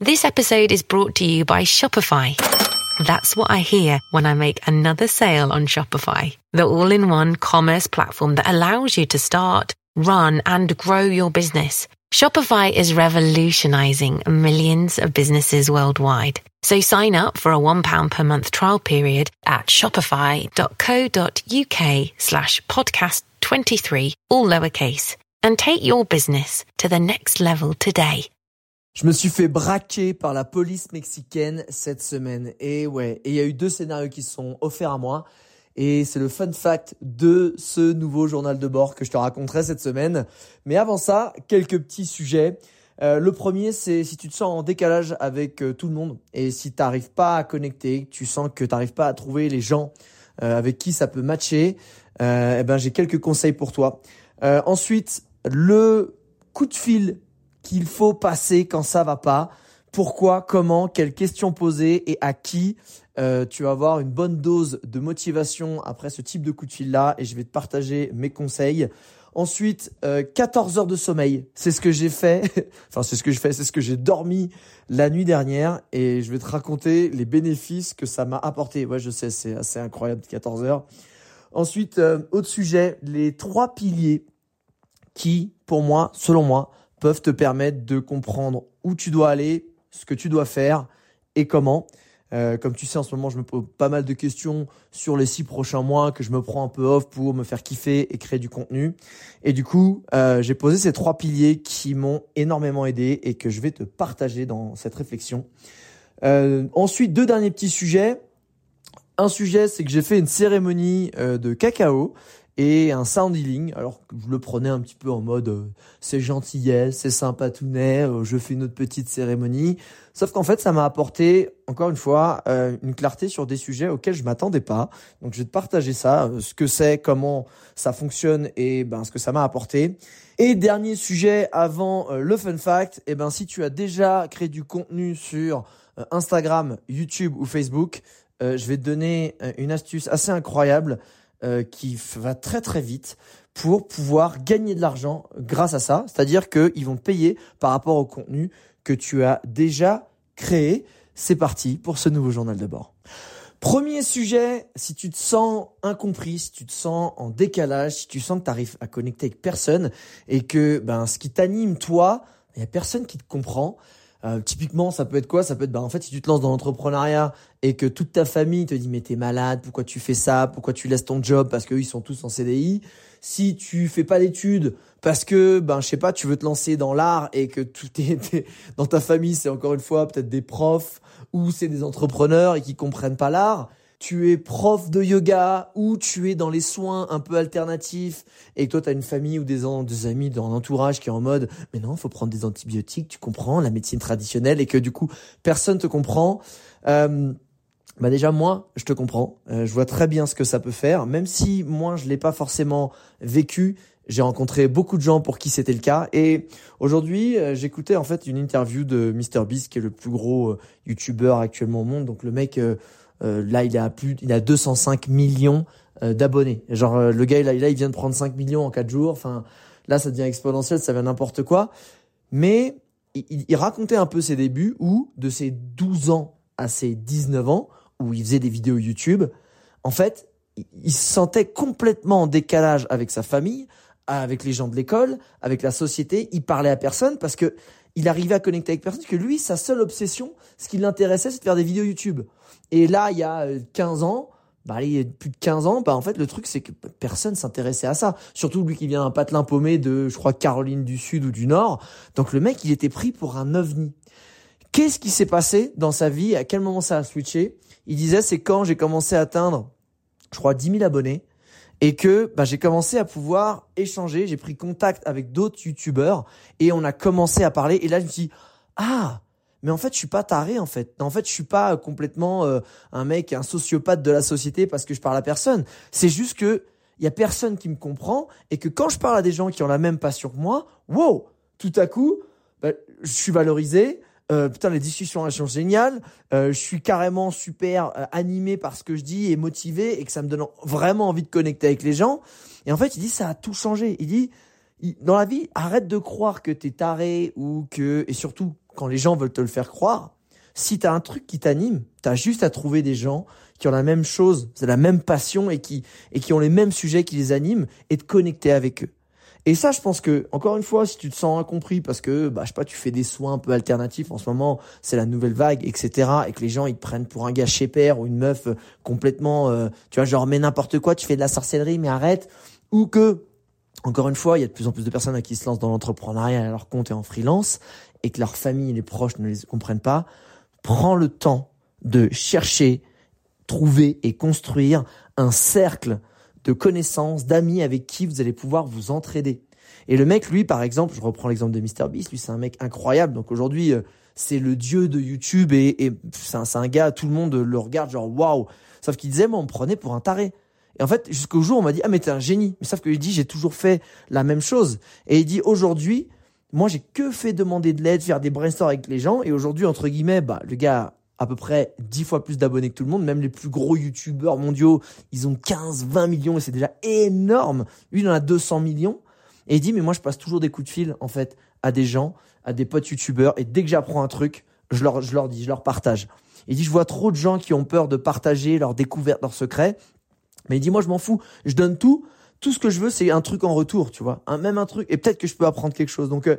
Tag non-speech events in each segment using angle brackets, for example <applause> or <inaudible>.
This episode is brought to you by Shopify. That's what I hear when I make another sale on Shopify, the all in one commerce platform that allows you to start, run, and grow your business. Shopify is revolutionizing millions of businesses worldwide. So sign up for a £1 per month trial period at shopify.co.uk slash podcast 23, all lowercase, and take your business to the next level today. Je me suis fait braquer par la police mexicaine cette semaine. Et ouais, et il y a eu deux scénarios qui sont offerts à moi. Et c'est le fun fact de ce nouveau journal de bord que je te raconterai cette semaine. Mais avant ça, quelques petits sujets. Euh, le premier, c'est si tu te sens en décalage avec euh, tout le monde et si tu n'arrives pas à connecter, tu sens que tu n'arrives pas à trouver les gens euh, avec qui ça peut matcher, eh ben j'ai quelques conseils pour toi. ensuite, le coup de fil qu'il faut passer quand ça va pas. Pourquoi, comment, quelles questions poser et à qui euh, tu vas avoir une bonne dose de motivation après ce type de coup de fil là et je vais te partager mes conseils. Ensuite, 14 euh, heures de sommeil, c'est ce que j'ai fait. <laughs> enfin, c'est ce que je fais, c'est ce que j'ai dormi la nuit dernière et je vais te raconter les bénéfices que ça m'a apporté. Ouais, je sais, c'est assez incroyable, 14 heures. Ensuite, euh, autre sujet, les trois piliers qui, pour moi, selon moi, peuvent te permettre de comprendre où tu dois aller, ce que tu dois faire et comment. Euh, comme tu sais, en ce moment, je me pose pas mal de questions sur les six prochains mois que je me prends un peu off pour me faire kiffer et créer du contenu. Et du coup, euh, j'ai posé ces trois piliers qui m'ont énormément aidé et que je vais te partager dans cette réflexion. Euh, ensuite, deux derniers petits sujets. Un sujet, c'est que j'ai fait une cérémonie de cacao et un sound healing. Alors je le prenais un petit peu en mode euh, c'est gentillesse, c'est sympa tout net, euh, je fais une autre petite cérémonie. Sauf qu'en fait ça m'a apporté encore une fois euh, une clarté sur des sujets auxquels je m'attendais pas. Donc je vais te partager ça, ce que c'est, comment ça fonctionne et ben ce que ça m'a apporté. Et dernier sujet avant le fun fact, et eh ben si tu as déjà créé du contenu sur Instagram, YouTube ou Facebook, je vais te donner une astuce assez incroyable euh, qui va très très vite pour pouvoir gagner de l'argent grâce à ça. C'est-à-dire qu'ils vont payer par rapport au contenu que tu as déjà créé. C'est parti pour ce nouveau journal de bord. Premier sujet, si tu te sens incompris, si tu te sens en décalage, si tu sens que tu arrives à connecter avec personne et que ben ce qui t'anime toi, il y a personne qui te comprend, euh, typiquement, ça peut être quoi? Ça peut être, bah, en fait, si tu te lances dans l'entrepreneuriat et que toute ta famille te dit, mais t'es malade, pourquoi tu fais ça? Pourquoi tu laisses ton job? Parce qu'eux, ils sont tous en CDI. Si tu fais pas d'études parce que, ben, je sais pas, tu veux te lancer dans l'art et que tout est, <laughs> dans ta famille, c'est encore une fois peut-être des profs ou c'est des entrepreneurs et qui comprennent pas l'art, tu es prof de yoga ou tu es dans les soins un peu alternatifs et toi tu as une famille ou des, amis dans l'entourage qui est en mode mais non, faut prendre des antibiotiques, tu comprends, la médecine traditionnelle et que du coup personne te comprend. Euh, bah déjà moi, je te comprends. Euh, je vois très bien ce que ça peut faire, même si moi je l'ai pas forcément vécu. J'ai rencontré beaucoup de gens pour qui c'était le cas et aujourd'hui euh, j'écoutais en fait une interview de MrBeast qui est le plus gros euh, youtubeur actuellement au monde. Donc le mec euh, là, il a plus, il a 205 millions euh, d'abonnés. Genre euh, le gars, là, il vient de prendre 5 millions en 4 jours. Enfin, là, ça devient exponentiel, ça devient n'importe quoi. Mais il, il, racontait un peu ses débuts où, de ses 12 ans à ses 19 ans, où il faisait des vidéos YouTube, en fait, il se sentait complètement en décalage avec sa famille, avec les gens de l'école, avec la société. Il parlait à personne parce que il arrivait à connecter avec personne, que lui, sa seule obsession, ce qui l'intéressait, c'est de faire des vidéos YouTube. Et là, il y a 15 euh, ans, bah, il y a plus de 15 ans, bah, en fait, le truc, c'est que personne s'intéressait à ça. Surtout lui qui vient d'un patelin paumé de, je crois, Caroline du Sud ou du Nord. Donc le mec, il était pris pour un ovni. Qu'est-ce qui s'est passé dans sa vie? À quel moment ça a switché? Il disait, c'est quand j'ai commencé à atteindre, je crois, 10 000 abonnés. Et que bah, j'ai commencé à pouvoir échanger. J'ai pris contact avec d'autres youtubeurs et on a commencé à parler. Et là, je me suis dit, ah, mais en fait, je suis pas taré en fait. En fait, je suis pas complètement euh, un mec, un sociopathe de la société parce que je parle à personne. C'est juste que il y a personne qui me comprend et que quand je parle à des gens qui ont la même passion que moi, wow, tout à coup, bah, je suis valorisé. Euh, putain, les discussions elles sont géniales. Euh, je suis carrément super euh, animé par ce que je dis et motivé et que ça me donne vraiment envie de connecter avec les gens. Et en fait, il dit ça a tout changé. Il dit dans la vie, arrête de croire que t'es taré ou que et surtout quand les gens veulent te le faire croire. Si t'as un truc qui t'anime, t'as juste à trouver des gens qui ont la même chose, c'est la même passion et qui et qui ont les mêmes sujets qui les animent et de connecter avec eux. Et ça, je pense que, encore une fois, si tu te sens incompris parce que, bah, je sais pas, tu fais des soins un peu alternatifs en ce moment, c'est la nouvelle vague, etc., et que les gens, ils te prennent pour un gars chez père ou une meuf euh, complètement, euh, tu vois, genre, mais n'importe quoi, tu fais de la sorcellerie, mais arrête. Ou que, encore une fois, il y a de plus en plus de personnes qui se lancent dans l'entrepreneuriat à leur compte et en freelance, et que leur famille et les proches ne les comprennent pas. Prends le temps de chercher, trouver et construire un cercle de connaissances, d'amis avec qui vous allez pouvoir vous entraider. Et le mec, lui, par exemple, je reprends l'exemple de MrBeast, lui, c'est un mec incroyable. Donc aujourd'hui, euh, c'est le dieu de YouTube et, et c'est un, un, gars, tout le monde le regarde genre waouh. Sauf qu'il disait, moi, on me prenait pour un taré. Et en fait, jusqu'au jour, on m'a dit, ah, mais t'es un génie. Mais sauf qu'il dit, j'ai toujours fait la même chose. Et il dit, aujourd'hui, moi, j'ai que fait demander de l'aide, faire des brainstorms avec les gens. Et aujourd'hui, entre guillemets, bah, le gars à peu près 10 fois plus d'abonnés que tout le monde. Même les plus gros youtubeurs mondiaux, ils ont 15, 20 millions et c'est déjà énorme. Lui, il en a 200 millions. Et il dit, mais moi, je passe toujours des coups de fil, en fait, à des gens, à des potes youtubeurs. Et dès que j'apprends un truc, je leur, je leur dis, je leur partage. Il dit, je vois trop de gens qui ont peur de partager leurs découvertes, leurs secrets. Mais il dit, moi, je m'en fous. Je donne tout. Tout ce que je veux, c'est un truc en retour, tu vois. Un, même un truc. Et peut-être que je peux apprendre quelque chose. Donc, euh,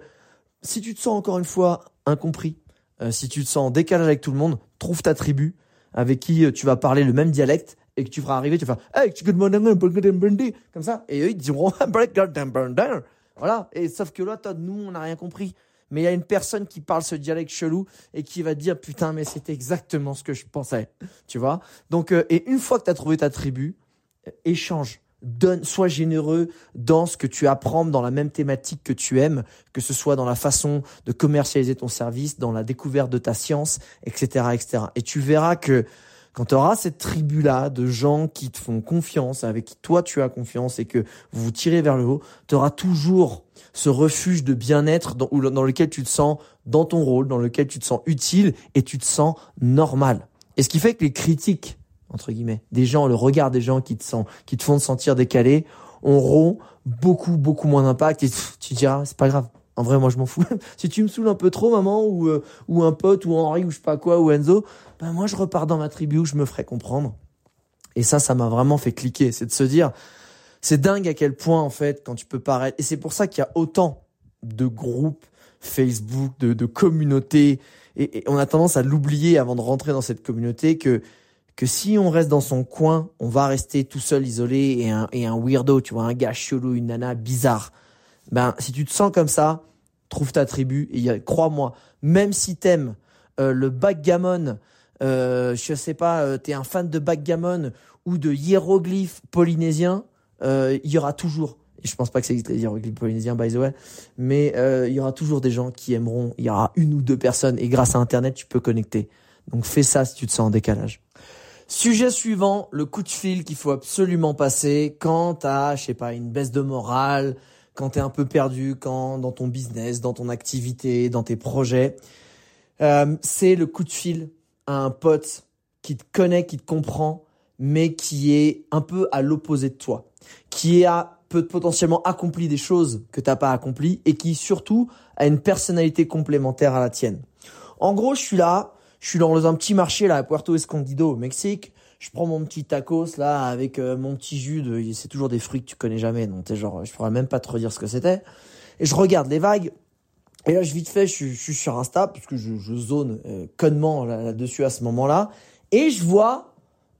si tu te sens encore une fois incompris, euh, si tu te sens en décalage avec tout le monde, trouve ta tribu avec qui euh, tu vas parler le même dialecte et que tu feras arriver, tu vas faire Hey, comme ça. Et eux, ils diront <laughs> Voilà. Et sauf que là, nous, on n'a rien compris. Mais il y a une personne qui parle ce dialecte chelou et qui va dire Putain, mais c'est exactement ce que je pensais. Tu vois? Donc, euh, et une fois que tu as trouvé ta tribu, échange donne, sois généreux dans ce que tu apprends dans la même thématique que tu aimes, que ce soit dans la façon de commercialiser ton service, dans la découverte de ta science, etc., etc. Et tu verras que quand tu auras cette tribu-là de gens qui te font confiance, avec qui toi tu as confiance et que vous vous tirez vers le haut, tu auras toujours ce refuge de bien-être dans, dans lequel tu te sens dans ton rôle, dans lequel tu te sens utile et tu te sens normal. Et ce qui fait que les critiques entre guillemets, des gens, le regard des gens qui te sent, qui te font te sentir décalé, auront beaucoup, beaucoup moins d'impact et tu diras, c'est pas grave. En vrai, moi, je m'en fous. <laughs> si tu me saoules un peu trop, maman, ou, euh, ou un pote, ou Henri, ou je sais pas quoi, ou Enzo, ben, moi, je repars dans ma tribu je me ferai comprendre. Et ça, ça m'a vraiment fait cliquer. C'est de se dire, c'est dingue à quel point, en fait, quand tu peux paraître, et c'est pour ça qu'il y a autant de groupes Facebook, de, de communautés, et on a tendance à l'oublier avant de rentrer dans cette communauté que que si on reste dans son coin, on va rester tout seul, isolé et un, et un weirdo, tu vois, un gars chelou, une nana bizarre. Ben, si tu te sens comme ça, trouve ta tribu et crois-moi, même si t'aimes euh, le backgammon, euh, je sais pas, euh, t'es un fan de backgammon ou de hiéroglyphes polynésiens, euh, il y aura toujours, je pense pas que ça existe les hiéroglyphes polynésiens by the way, mais euh, il y aura toujours des gens qui aimeront, il y aura une ou deux personnes et grâce à internet tu peux connecter. Donc fais ça si tu te sens en décalage. Sujet suivant, le coup de fil qu'il faut absolument passer quand t'as, je sais pas, une baisse de morale, quand t'es un peu perdu, quand dans ton business, dans ton activité, dans tes projets. Euh, c'est le coup de fil à un pote qui te connaît, qui te comprend, mais qui est un peu à l'opposé de toi, qui a peut potentiellement accompli des choses que t'as pas accompli et qui surtout a une personnalité complémentaire à la tienne. En gros, je suis là, je suis dans un petit marché là à Puerto Escondido au Mexique. Je prends mon petit tacos là avec euh, mon petit jus de c'est toujours des fruits que tu connais jamais donc t'es genre je pourrais même pas te redire ce que c'était. Et je regarde les vagues et là je vite fait je, suis sur Insta parce que je, zone euh, connement là-dessus à ce moment-là et je vois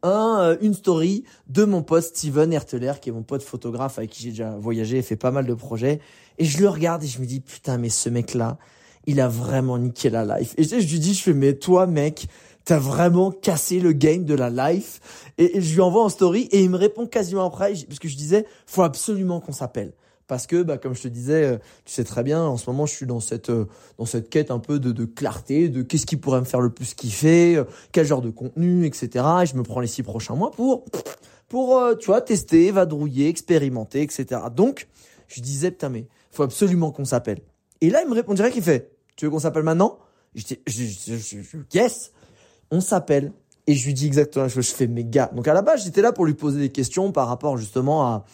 euh, une story de mon pote Steven Herteler, qui est mon pote photographe avec qui j'ai déjà voyagé et fait pas mal de projets. Et je le regarde et je me dis, putain, mais ce mec-là, il a vraiment niqué la life. Et je lui dis, je fais, mais toi, mec, t'as vraiment cassé le game de la life? Et, je lui envoie en story et il me répond quasiment après, parce que je disais, faut absolument qu'on s'appelle. Parce que, bah, comme je te disais, euh, tu sais très bien, en ce moment, je suis dans cette euh, dans cette quête un peu de, de clarté, de qu'est-ce qui pourrait me faire le plus kiffer, euh, quel genre de contenu, etc. Et je me prends les six prochains mois pour pour tu vois tester, vadrouiller, expérimenter, etc. Donc, je disais putain mais faut absolument qu'on s'appelle. Et là, il me répond direct, il fait, tu veux qu'on s'appelle maintenant? Je dis, yes, on s'appelle. Et je lui dis exactement la chose. Je fais, mes gars. Donc à la base, j'étais là pour lui poser des questions par rapport justement à,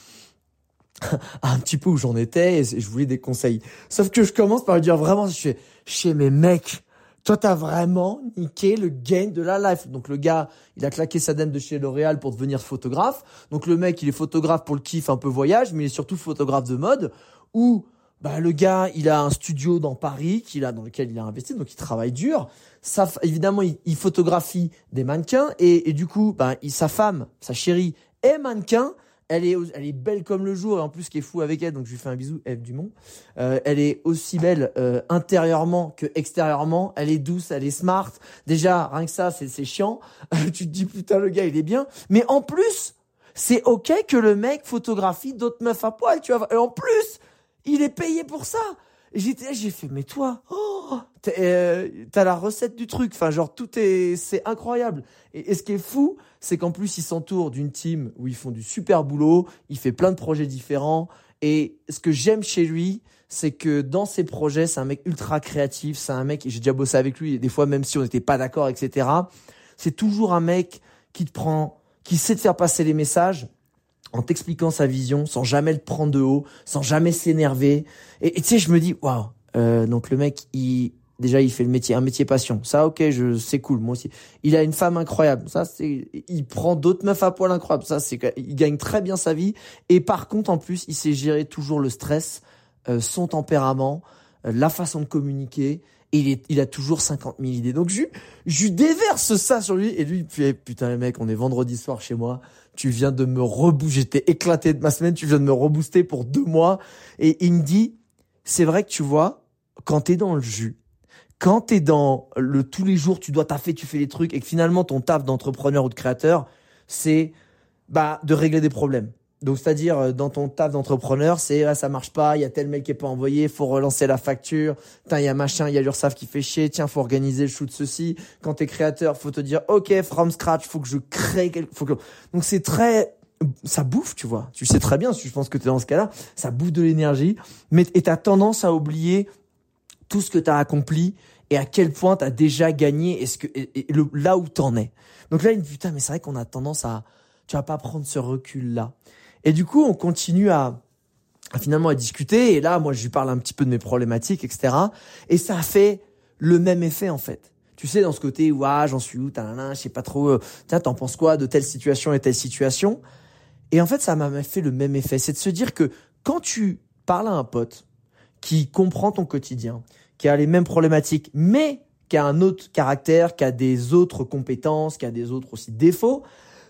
<laughs> à un petit peu où j'en étais et je voulais des conseils. Sauf que je commence par lui dire vraiment, je fais, chez mes mecs, toi t'as vraiment niqué le gain de la life. Donc le gars, il a claqué sa dème de chez L'Oréal pour devenir photographe. Donc le mec, il est photographe pour le kiff un peu voyage, mais il est surtout photographe de mode. Ou bah le gars, il a un studio dans Paris qu'il a dans lequel il a investi, donc il travaille dur. Ça, évidemment, il, photographie des mannequins et, et du coup, bah, il, sa femme, sa chérie, est mannequin. Elle est, elle est belle comme le jour et en plus, qui est fou avec elle, donc je lui fais un bisou, Eve Dumont. Euh, elle est aussi belle euh, intérieurement que extérieurement. Elle est douce, elle est smart. Déjà, rien que ça, c'est, c'est chiant. <laughs> tu te dis putain, le gars, il est bien. Mais en plus, c'est ok que le mec photographie d'autres meufs à poil, tu vois. Et en plus, il est payé pour ça. J'étais, j'ai fait, mais toi, oh, euh, t'as la recette du truc. Enfin, genre, tout est, c'est incroyable. Et, ce qui est fou, c'est qu'en plus, il s'entoure d'une team où ils font du super boulot. Il fait plein de projets différents. Et ce que j'aime chez lui, c'est que dans ses projets, c'est un mec ultra créatif. C'est un mec, j'ai déjà bossé avec lui, des fois, même si on n'était pas d'accord, etc. C'est toujours un mec qui te prend, qui sait te faire passer les messages en t'expliquant sa vision, sans jamais le prendre de haut, sans jamais s'énerver. Et tu sais, je me dis, waouh, euh, donc le mec, il déjà il fait le métier, un métier passion. Ça, ok, je c'est cool, moi aussi. Il a une femme incroyable. Ça, c'est, il prend d'autres meufs à poil incroyables. Ça, c'est, il gagne très bien sa vie. Et par contre, en plus, il sait gérer toujours le stress, euh, son tempérament, euh, la façon de communiquer. Et il, est, il a toujours 50 000 idées. Donc je, je déverse ça sur lui et lui putain les mecs, on est vendredi soir chez moi tu viens de me rebooster, j'étais éclaté de ma semaine, tu viens de me rebooster pour deux mois. Et il me dit, c'est vrai que tu vois, quand t'es dans le jus, quand t'es dans le tous les jours, tu dois taffer, tu fais les trucs, et que finalement ton taf d'entrepreneur ou de créateur, c'est bah de régler des problèmes. Donc c'est-à-dire euh, dans ton taf d'entrepreneur, c'est ah, ça marche pas, il y a tel mail qui est pas envoyé, faut relancer la facture. Tiens, il y a machin, il y a l'URSSAF qui fait chier. Tiens, faut organiser le shoot ceci. Quand t'es créateur, faut te dire OK, from scratch, faut que je crée quelque faut que Donc c'est très ça bouffe, tu vois. Tu sais très bien, je pense que tu es dans ce cas-là, ça bouffe de l'énergie, mais et t'as tendance à oublier tout ce que tu as accompli et à quel point tu as déjà gagné et ce que et, le, là où t'en es. Donc là, putain, mais c'est vrai qu'on a tendance à tu vas pas prendre ce recul là. Et du coup, on continue à, finalement à discuter. Et là, moi, je lui parle un petit peu de mes problématiques, etc. Et ça a fait le même effet, en fait. Tu sais, dans ce côté, ouah, j'en suis où, je sais pas trop, euh, tiens, t'en penses quoi de telle situation et telle situation? Et en fait, ça m'a fait le même effet. C'est de se dire que quand tu parles à un pote qui comprend ton quotidien, qui a les mêmes problématiques, mais qui a un autre caractère, qui a des autres compétences, qui a des autres aussi défauts,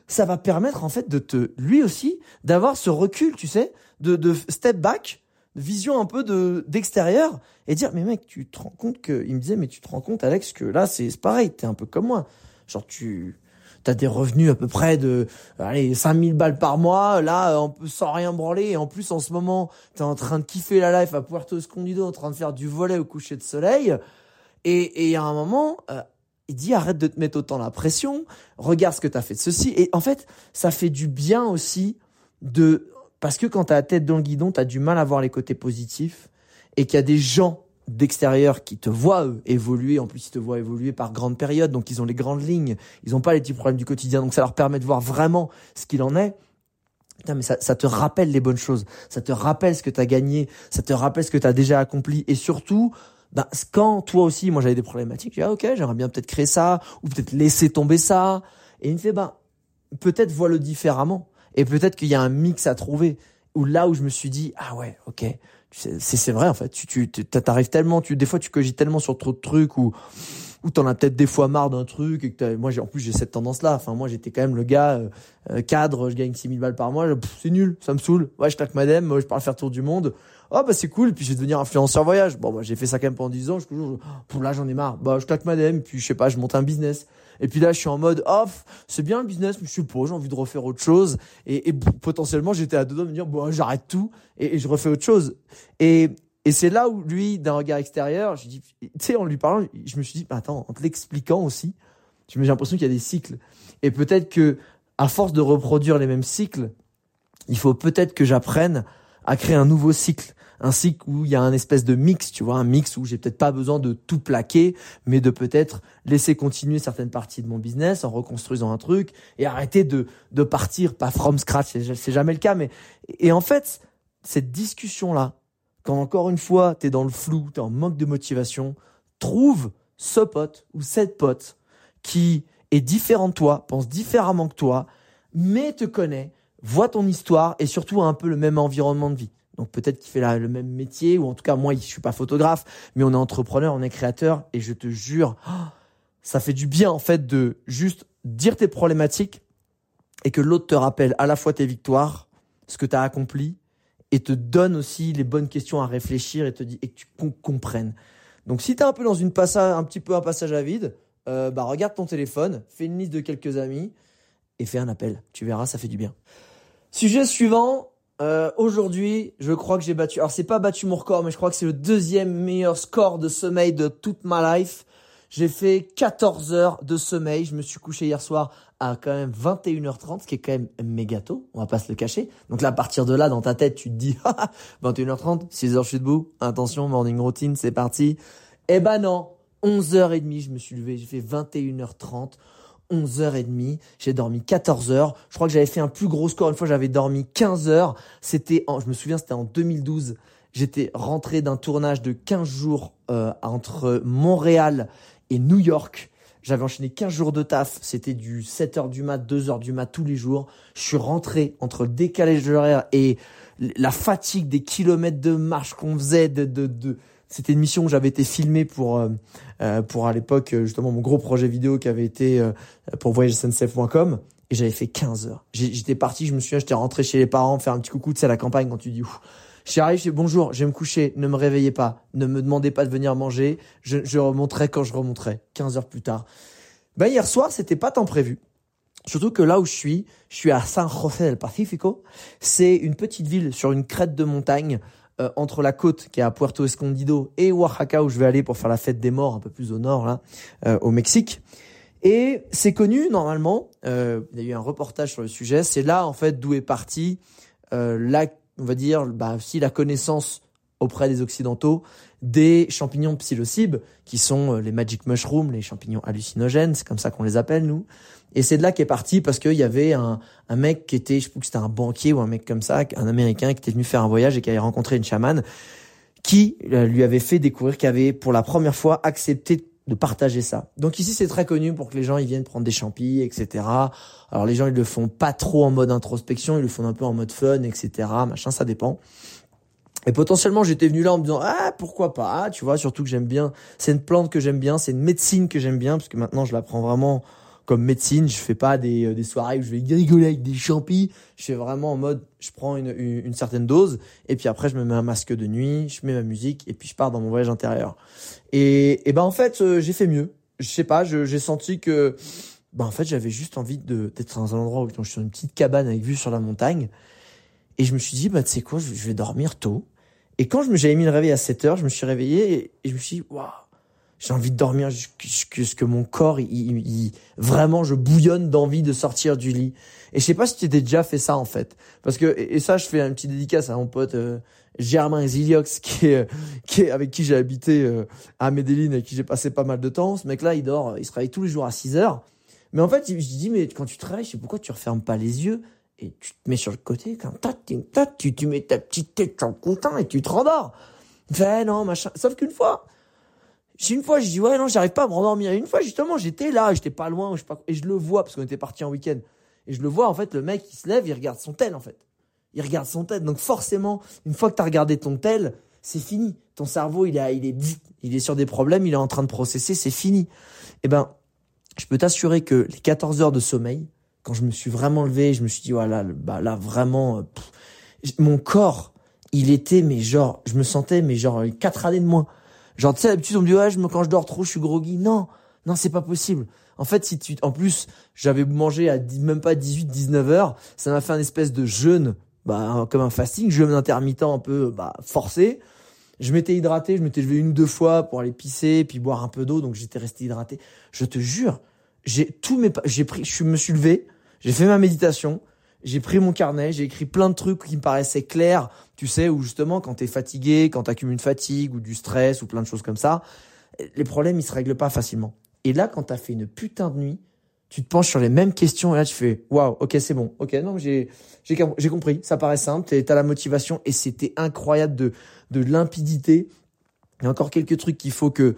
ça va permettre en fait de te, lui aussi, d'avoir ce recul, tu sais, de, de step back, vision un peu de d'extérieur et dire mais mec, tu te rends compte que, il me disait mais tu te rends compte Alex que là c'est pareil, t'es un peu comme moi, genre tu t'as des revenus à peu près de allez 5000 balles par mois là on peut sans rien branler et en plus en ce moment t'es en train de kiffer la life à Puerto Escondido en train de faire du volet au coucher de soleil et et à un moment euh, il dit arrête de te mettre autant la pression, regarde ce que tu as fait de ceci. Et en fait, ça fait du bien aussi de... Parce que quand tu as la tête dans le guidon, tu as du mal à voir les côtés positifs et qu'il y a des gens d'extérieur qui te voient eux, évoluer. En plus, ils te voient évoluer par grandes périodes, donc ils ont les grandes lignes. Ils n'ont pas les petits problèmes du quotidien, donc ça leur permet de voir vraiment ce qu'il en est. Putain, mais ça, ça te rappelle les bonnes choses. Ça te rappelle ce que tu as gagné. Ça te rappelle ce que tu as déjà accompli. Et surtout, bah, quand toi aussi, moi j'avais des problématiques, dis, ah, ok, j'aimerais bien peut-être créer ça, ou peut-être laisser tomber ça. Et il me fait, bah, peut-être vois-le différemment. Et peut-être qu'il y a un mix à trouver. Ou là où je me suis dit, ah ouais, ok, c'est c'est vrai en fait. Tu tu t'arrives tellement, tu des fois tu cogites tellement sur trop de trucs ou t'en as peut-être des fois marre d'un truc et que moi j'ai en plus j'ai cette tendance là enfin moi j'étais quand même le gars euh, euh, cadre je gagne 6000 balles par mois c'est nul ça me saoule. Ouais je claque madame moi je pars faire tour du monde. Oh bah c'est cool puis je vais devenir influenceur voyage. Bon bah j'ai fait ça quand même pendant 10 ans je pour là j'en ai marre. Bah je claque madame puis je sais pas je monte un business. Et puis là je suis en mode off c'est bien le business mais je suis pas j'ai envie de refaire autre chose. Et, potentiellement j'étais à deux doigts de me dire bon j'arrête tout et je refais autre chose. Et et c'est là où lui, d'un regard extérieur, je dis, tu sais, en lui parlant, je me suis dit, attends, en te l'expliquant aussi, j'ai l'impression qu'il y a des cycles. Et peut-être que, à force de reproduire les mêmes cycles, il faut peut-être que j'apprenne à créer un nouveau cycle. Un cycle où il y a un espèce de mix, tu vois, un mix où j'ai peut-être pas besoin de tout plaquer, mais de peut-être laisser continuer certaines parties de mon business en reconstruisant un truc et arrêter de, de partir, pas from scratch, c'est jamais le cas, mais, et en fait, cette discussion-là, quand encore une fois, tu es dans le flou, tu es en manque de motivation, trouve ce pote ou cette pote qui est différent de toi, pense différemment que toi, mais te connaît, voit ton histoire et surtout a un peu le même environnement de vie. Donc peut-être qu'il fait le même métier, ou en tout cas moi je suis pas photographe, mais on est entrepreneur, on est créateur, et je te jure, <gasps> ça fait du bien en fait de juste dire tes problématiques et que l'autre te rappelle à la fois tes victoires, ce que tu as accompli, et te donne aussi les bonnes questions à réfléchir et te dit que tu comprennes. Donc si tu es un peu dans une passage, un petit peu un passage à vide, euh, bah regarde ton téléphone, fais une liste de quelques amis et fais un appel. Tu verras, ça fait du bien. Sujet suivant. Euh, aujourd'hui, je crois que j'ai battu. Alors c'est pas battu mon record, mais je crois que c'est le deuxième meilleur score de sommeil de toute ma life. J'ai fait 14 heures de sommeil. Je me suis couché hier soir à quand même 21h30, ce qui est quand même méga tôt, on va pas se le cacher. Donc là, à partir de là, dans ta tête, tu te dis, <laughs> 21h30, 6h je suis debout, attention, morning routine, c'est parti. Eh ben non, 11h30, je me suis levé, j'ai fait 21h30. 11h30, j'ai dormi 14 heures. Je crois que j'avais fait un plus gros score. Une fois, j'avais dormi 15 heures. C'était en, je me souviens, c'était en 2012. J'étais rentré d'un tournage de 15 jours euh, entre Montréal et New York. J'avais enchaîné 15 jours de taf. C'était du 7h du mat, 2h du mat tous les jours. Je suis rentré entre le décalage horaire et la fatigue des kilomètres de marche qu'on faisait de, de, de... c'était une mission où j'avais été filmé pour euh, euh, pour à l'époque justement mon gros projet vidéo qui avait été euh, pour voyagesncf.com et j'avais fait 15 heures. J'étais parti, je me souviens, j'étais rentré chez les parents faire un petit coucou, tu sais la campagne quand tu dis ouf, J'arrive, je dis bonjour, je vais me coucher, ne me réveillez pas, ne me demandez pas de venir manger, je, je remonterai quand je remonterai, 15 heures plus tard. Ben hier soir, c'était pas tant prévu. Surtout que là où je suis, je suis à San José del Pacífico. C'est une petite ville sur une crête de montagne euh, entre la côte qui est à Puerto Escondido et Oaxaca où je vais aller pour faire la fête des morts un peu plus au nord là, euh, au Mexique. Et c'est connu normalement. Euh, il y a eu un reportage sur le sujet. C'est là en fait d'où est parti la on va dire, bah, aussi la connaissance auprès des occidentaux des champignons psilocybes qui sont euh, les magic mushrooms, les champignons hallucinogènes, c'est comme ça qu'on les appelle nous. Et c'est de là qu'est parti parce qu'il y avait un, un mec qui était, je pense que c'était un banquier ou un mec comme ça, un américain qui était venu faire un voyage et qui avait rencontré une chamane qui euh, lui avait fait découvrir qu'il avait pour la première fois accepté de partager ça. Donc ici c'est très connu pour que les gens ils viennent prendre des champis, etc. Alors les gens ils le font pas trop en mode introspection, ils le font un peu en mode fun, etc. Machin, ça dépend. Et potentiellement j'étais venu là en me disant ah pourquoi pas, tu vois, surtout que j'aime bien, c'est une plante que j'aime bien, c'est une médecine que j'aime bien parce que maintenant je la prends vraiment comme médecine. Je fais pas des, euh, des soirées où je vais rigoler avec des champis. Je fais vraiment en mode, je prends une, une, certaine dose et puis après je me mets un masque de nuit, je mets ma musique et puis je pars dans mon voyage intérieur. Et, et ben en fait euh, j'ai fait mieux. Je sais pas, j'ai senti que ben en fait j'avais juste envie de d'être dans un endroit où je suis sur une petite cabane avec vue sur la montagne. Et je me suis dit bah tu sais quoi, je, vais dormir tôt. Et quand je me j'avais mis le réveil à 7 heures, je me suis réveillé et, et je me suis dit waouh j'ai envie de dormir jusqu'à que mon corps, il, vraiment, je bouillonne d'envie de sortir du lit. Et je sais pas si tu t'es déjà fait ça en fait, parce que et ça, je fais un petit dédicace à mon pote euh, Germain Ziliox, <laughs> qui est, qui est avec qui j'ai habité euh, à Medellin et qui j'ai passé pas mal de temps. Ce mec-là, il dort, il se réveille tous les jours à 6 heures. Mais en fait, je dis mais quand tu te réveilles, je sais pourquoi tu refermes pas les yeux et tu te mets sur le côté, quand tu, tu mets ta petite tête en content et tu te rendors. Ben non, machin. Sauf qu'une fois, une fois, je dis, ouais, non, j'arrive pas à me rendormir. une fois, justement, j'étais là, j'étais pas loin, pas, et je le vois, parce qu'on était parti en week-end. Et je le vois, en fait, le mec, il se lève, il regarde son tel, en fait. Il regarde son tel. Donc, forcément, une fois que t'as regardé ton tel, c'est fini. Ton cerveau, il est, il est, il est sur des problèmes, il est en train de processer, c'est fini. Eh ben, je peux t'assurer que les 14 heures de sommeil, quand je me suis vraiment levé, je me suis dit, voilà, bah là, vraiment, euh, mon corps, il était, mais genre, je me sentais, mais genre, quatre années de moins. Genre, tu sais, d'habitude, on me dit, ouais, quand je dors trop, je suis groggy. Non, non, c'est pas possible. En fait, si tu, en plus, j'avais mangé à même pas 18, 19 heures, ça m'a fait un espèce de jeûne, bah, comme un fasting, jeûne intermittent un peu, bah, forcé. Je m'étais hydraté, je m'étais levé une ou deux fois pour aller pisser, puis boire un peu d'eau, donc j'étais resté hydraté. Je te jure, j'ai tous mes, j'ai pris, je me suis levé, j'ai fait ma méditation, j'ai pris mon carnet, j'ai écrit plein de trucs qui me paraissaient clairs, tu sais, où justement, quand t'es fatigué, quand t'accumules une fatigue ou du stress ou plein de choses comme ça, les problèmes, ils se règlent pas facilement. Et là, quand t'as fait une putain de nuit, tu te penches sur les mêmes questions et là, tu fais, waouh, ok, c'est bon. Ok, non, j'ai, j'ai, j'ai compris. Ça paraît simple, t'as la motivation et c'était incroyable de, de limpidité. Il y a encore quelques trucs qu'il faut que,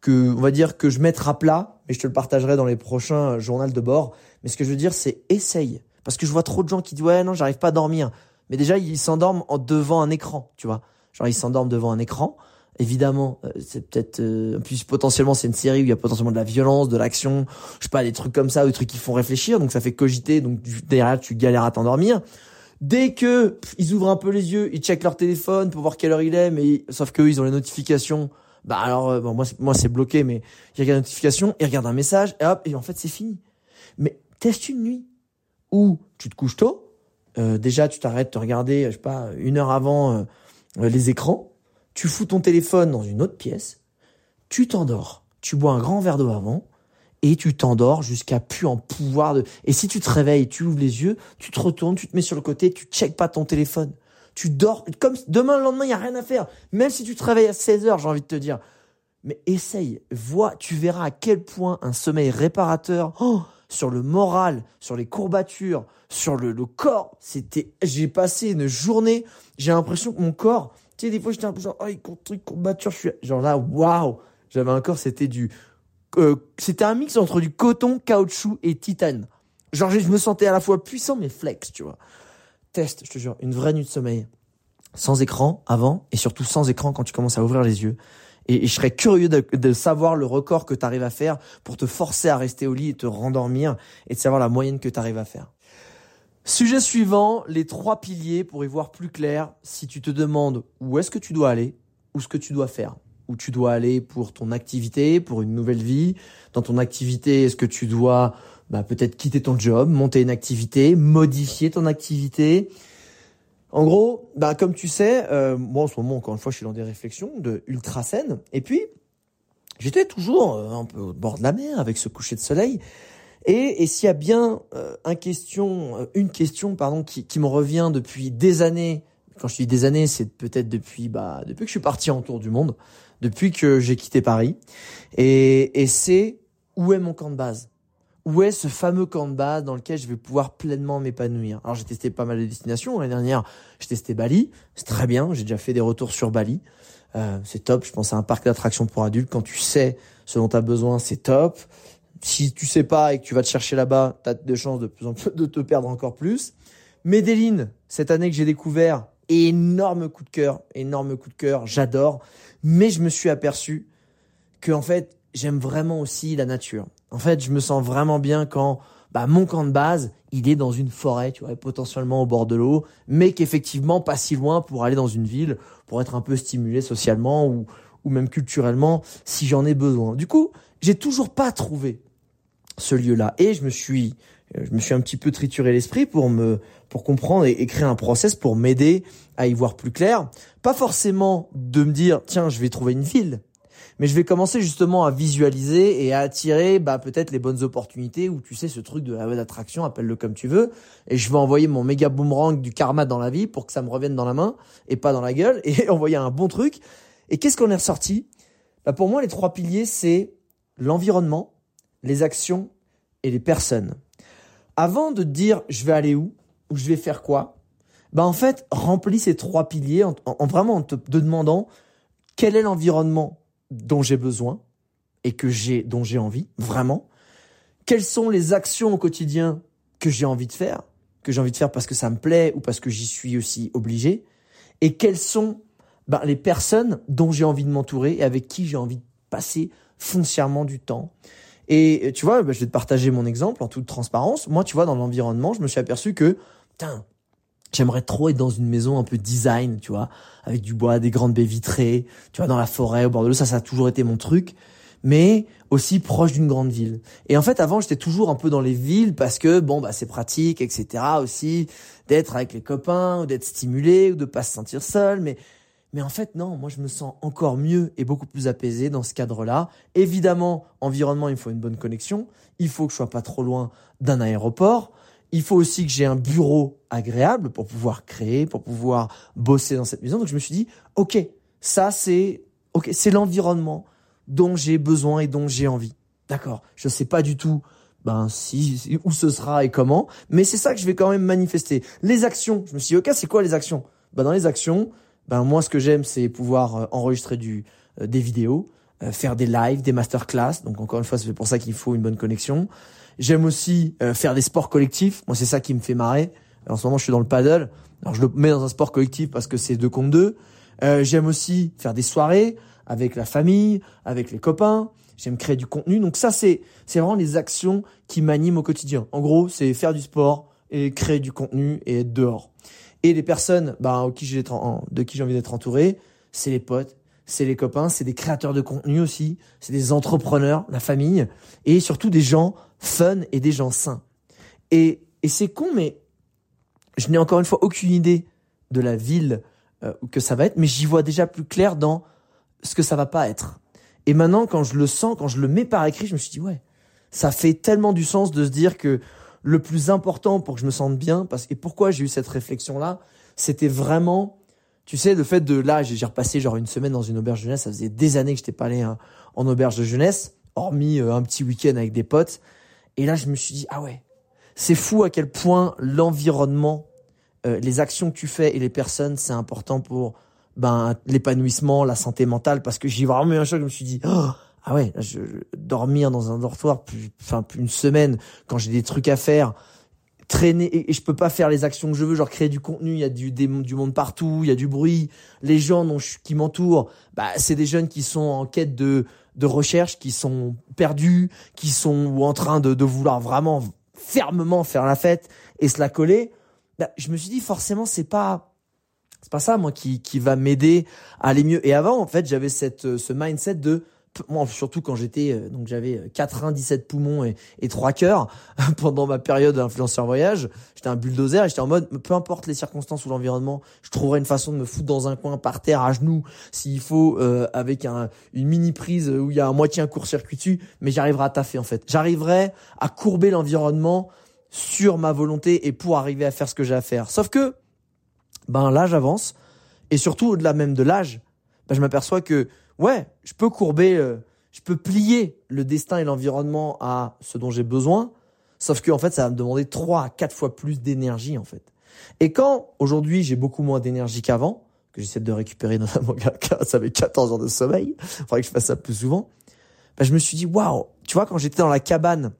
que, on va dire, que je mette à plat, mais je te le partagerai dans les prochains journaux de bord. Mais ce que je veux dire, c'est essaye. Parce que je vois trop de gens qui disent, ouais, non, j'arrive pas à dormir. Mais déjà, ils s'endorment en devant un écran, tu vois. Genre, ils s'endorment devant un écran. Évidemment, euh, c'est peut-être, euh, puis potentiellement c'est une série où il y a potentiellement de la violence, de l'action, je sais pas, des trucs comme ça, des trucs qui font réfléchir, donc ça fait cogiter, donc derrière tu galères à t'endormir. Dès que ils ouvrent un peu les yeux, ils checkent leur téléphone pour voir quelle heure il est, mais sauf que ils ont les notifications. Bah alors, euh, bon, moi, moi c'est bloqué, mais ils regardent la notification, ils regardent un message, et hop, et en fait c'est fini. Mais teste une nuit où tu te couches tôt. Euh, déjà, tu t'arrêtes de regarder, je sais pas, une heure avant les écrans tu fous ton téléphone dans une autre pièce, tu t'endors, tu bois un grand verre d'eau avant, et tu t'endors jusqu'à plus en pouvoir de... Et si tu te réveilles, tu ouvres les yeux, tu te retournes, tu te mets sur le côté, tu checkes pas ton téléphone. Tu dors, comme demain, le lendemain, il y a rien à faire. Même si tu te réveilles à 16 heures, j'ai envie de te dire. Mais essaye, vois, tu verras à quel point un sommeil réparateur, oh, sur le moral, sur les courbatures, sur le, le corps, c'était, j'ai passé une journée, j'ai l'impression que mon corps, tu sais, des fois, j'étais un peu genre, oh, truc, courbature, je suis, genre là, waouh! J'avais un corps, c'était du, euh, c'était un mix entre du coton, caoutchouc et titane. Genre, je me sentais à la fois puissant, mais flex, tu vois. Test, je te jure, une vraie nuit de sommeil. Sans écran avant, et surtout sans écran quand tu commences à ouvrir les yeux. Et, je serais curieux de, savoir le record que tu arrives à faire pour te forcer à rester au lit et te rendormir, et de savoir la moyenne que tu arrives à faire. Sujet suivant, les trois piliers pour y voir plus clair si tu te demandes où est-ce que tu dois aller ou ce que tu dois faire. Où tu dois aller pour ton activité, pour une nouvelle vie. Dans ton activité, est-ce que tu dois bah, peut-être quitter ton job, monter une activité, modifier ton activité En gros, bah, comme tu sais, euh, moi en ce moment, encore une fois, je suis dans des réflexions de ultra saines. Et puis, j'étais toujours euh, un peu au bord de la mer avec ce coucher de soleil. Et, et s'il y a bien euh, question, euh, une question pardon, qui, qui me revient depuis des années, quand je dis des années, c'est peut-être depuis, bah, depuis que je suis parti en tour du monde, depuis que j'ai quitté Paris, et, et c'est où est mon camp de base? Où est ce fameux camp de base dans lequel je vais pouvoir pleinement m'épanouir? Alors j'ai testé pas mal de destinations. L'année dernière, j'ai testé Bali, c'est très bien. J'ai déjà fait des retours sur Bali. Euh, c'est top. Je pense à un parc d'attractions pour adultes. Quand tu sais ce dont tu as besoin, c'est top si tu sais pas et que tu vas te chercher là-bas, tu as de chances de plus en plus de te perdre encore plus. Medellin, cette année que j'ai découvert, énorme coup de cœur, énorme coup de cœur, j'adore. Mais je me suis aperçu que en fait, j'aime vraiment aussi la nature. En fait, je me sens vraiment bien quand bah, mon camp de base, il est dans une forêt, tu vois, potentiellement au bord de l'eau, mais qu'effectivement pas si loin pour aller dans une ville, pour être un peu stimulé socialement ou, ou même culturellement si j'en ai besoin. Du coup, j'ai toujours pas trouvé ce lieu-là. Et je me suis, euh, je me suis un petit peu trituré l'esprit pour me, pour comprendre et, créer un process pour m'aider à y voir plus clair. Pas forcément de me dire, tiens, je vais trouver une ville. Mais je vais commencer justement à visualiser et à attirer bah, peut-être les bonnes opportunités ou tu sais ce truc de la d'attraction, appelle-le comme tu veux. Et je vais envoyer mon méga boomerang du karma dans la vie pour que ça me revienne dans la main et pas dans la gueule <laughs> et envoyer un bon truc. Et qu'est-ce qu'on est ressorti? Bah, Pour moi, les trois piliers, c'est l'environnement, les actions et les personnes. Avant de dire je vais aller où ou je vais faire quoi, bah en fait, remplis ces trois piliers en, vraiment en te demandant quel est l'environnement dont j'ai besoin et que j'ai dont j'ai envie vraiment. Quelles sont les actions au quotidien que j'ai envie de faire, que j'ai envie de faire parce que ça me plaît ou parce que j'y suis aussi obligé? Et quelles sont ben, les personnes dont j'ai envie de m'entourer et avec qui j'ai envie de passer foncièrement du temps? Et tu vois, ben, je vais te partager mon exemple en toute transparence. Moi, tu vois, dans l'environnement, je me suis aperçu que, putain, J'aimerais trop être dans une maison un peu design, tu vois, avec du bois, des grandes baies vitrées, tu vois, dans la forêt, au bord de l'eau. Ça, ça a toujours été mon truc. Mais aussi proche d'une grande ville. Et en fait, avant, j'étais toujours un peu dans les villes parce que, bon, bah, c'est pratique, etc. aussi, d'être avec les copains, ou d'être stimulé, ou de pas se sentir seul. Mais, mais en fait, non, moi, je me sens encore mieux et beaucoup plus apaisé dans ce cadre-là. Évidemment, environnement, il faut une bonne connexion. Il faut que je sois pas trop loin d'un aéroport. Il faut aussi que j'ai un bureau agréable pour pouvoir créer, pour pouvoir bosser dans cette maison. Donc je me suis dit, ok, ça c'est, ok, c'est l'environnement dont j'ai besoin et dont j'ai envie. D'accord. Je sais pas du tout, ben si, où ce sera et comment, mais c'est ça que je vais quand même manifester. Les actions. Je me suis dit, ok, c'est quoi les actions? Ben dans les actions, ben moi ce que j'aime c'est pouvoir euh, enregistrer du, euh, des vidéos, euh, faire des lives, des masterclass. Donc encore une fois, c'est pour ça qu'il faut une bonne connexion. J'aime aussi euh, faire des sports collectifs. Moi, c'est ça qui me fait marrer. En ce moment, je suis dans le paddle. Alors, je le mets dans un sport collectif parce que c'est deux contre deux. Euh, j'aime aussi faire des soirées avec la famille, avec les copains. J'aime créer du contenu. Donc ça, c'est c'est vraiment les actions qui m'animent au quotidien. En gros, c'est faire du sport et créer du contenu et être dehors. Et les personnes bah, de qui j'ai envie d'être entouré, c'est les potes, c'est les copains, c'est des créateurs de contenu aussi, c'est des entrepreneurs, la famille, et surtout des gens fun et des gens sains. Et, et c'est con, mais je n'ai encore une fois aucune idée de la ville euh, que ça va être, mais j'y vois déjà plus clair dans ce que ça va pas être. Et maintenant, quand je le sens, quand je le mets par écrit, je me suis dit, ouais, ça fait tellement du sens de se dire que le plus important pour que je me sente bien, parce que pourquoi j'ai eu cette réflexion-là, c'était vraiment, tu sais, le fait de là, j'ai repassé genre une semaine dans une auberge de jeunesse, ça faisait des années que je n'étais pas allé hein, en auberge de jeunesse, hormis euh, un petit week-end avec des potes. Et là, je me suis dit, ah ouais, c'est fou à quel point l'environnement, euh, les actions que tu fais et les personnes, c'est important pour ben l'épanouissement, la santé mentale. Parce que j'ai vraiment eu un choc, je me suis dit, oh, ah ouais, je, dormir dans un dortoir, plus, enfin plus une semaine, quand j'ai des trucs à faire, traîner et, je peux pas faire les actions que je veux, genre créer du contenu, il y a du, du monde partout, il y a du bruit, les gens dont qui m'entourent, bah c'est des jeunes qui sont en quête de de recherche qui sont perdus, qui sont en train de, de vouloir vraiment fermement faire la fête et se la coller, bah, je me suis dit forcément c'est pas c'est pas ça moi qui qui va m'aider à aller mieux. Et avant en fait j'avais cette ce mindset de moi surtout quand j'étais euh, donc j'avais 97 euh, poumons et, et 3 cœurs <laughs> pendant ma période d'influenceur voyage j'étais un bulldozer et j'étais en mode peu importe les circonstances ou l'environnement je trouverai une façon de me foutre dans un coin par terre à genoux s'il faut euh, avec un, une mini prise où il y a à moitié un court-circuit dessus mais j'arriverai à taffer en fait. J'arriverai à courber l'environnement sur ma volonté et pour arriver à faire ce que j'ai à faire. Sauf que ben l'âge avance et surtout au-delà même de l'âge ben, je m'aperçois que ouais, je peux courber, euh, je peux plier le destin et l'environnement à ce dont j'ai besoin, sauf que en fait, ça va me demander trois à quatre fois plus d'énergie en fait. Et quand aujourd'hui j'ai beaucoup moins d'énergie qu'avant, que j'essaie de récupérer <laughs> notamment grâce avec 14 heures de sommeil, il faudrait que je fasse ça plus souvent. Bah, je me suis dit waouh, tu vois quand j'étais dans la cabane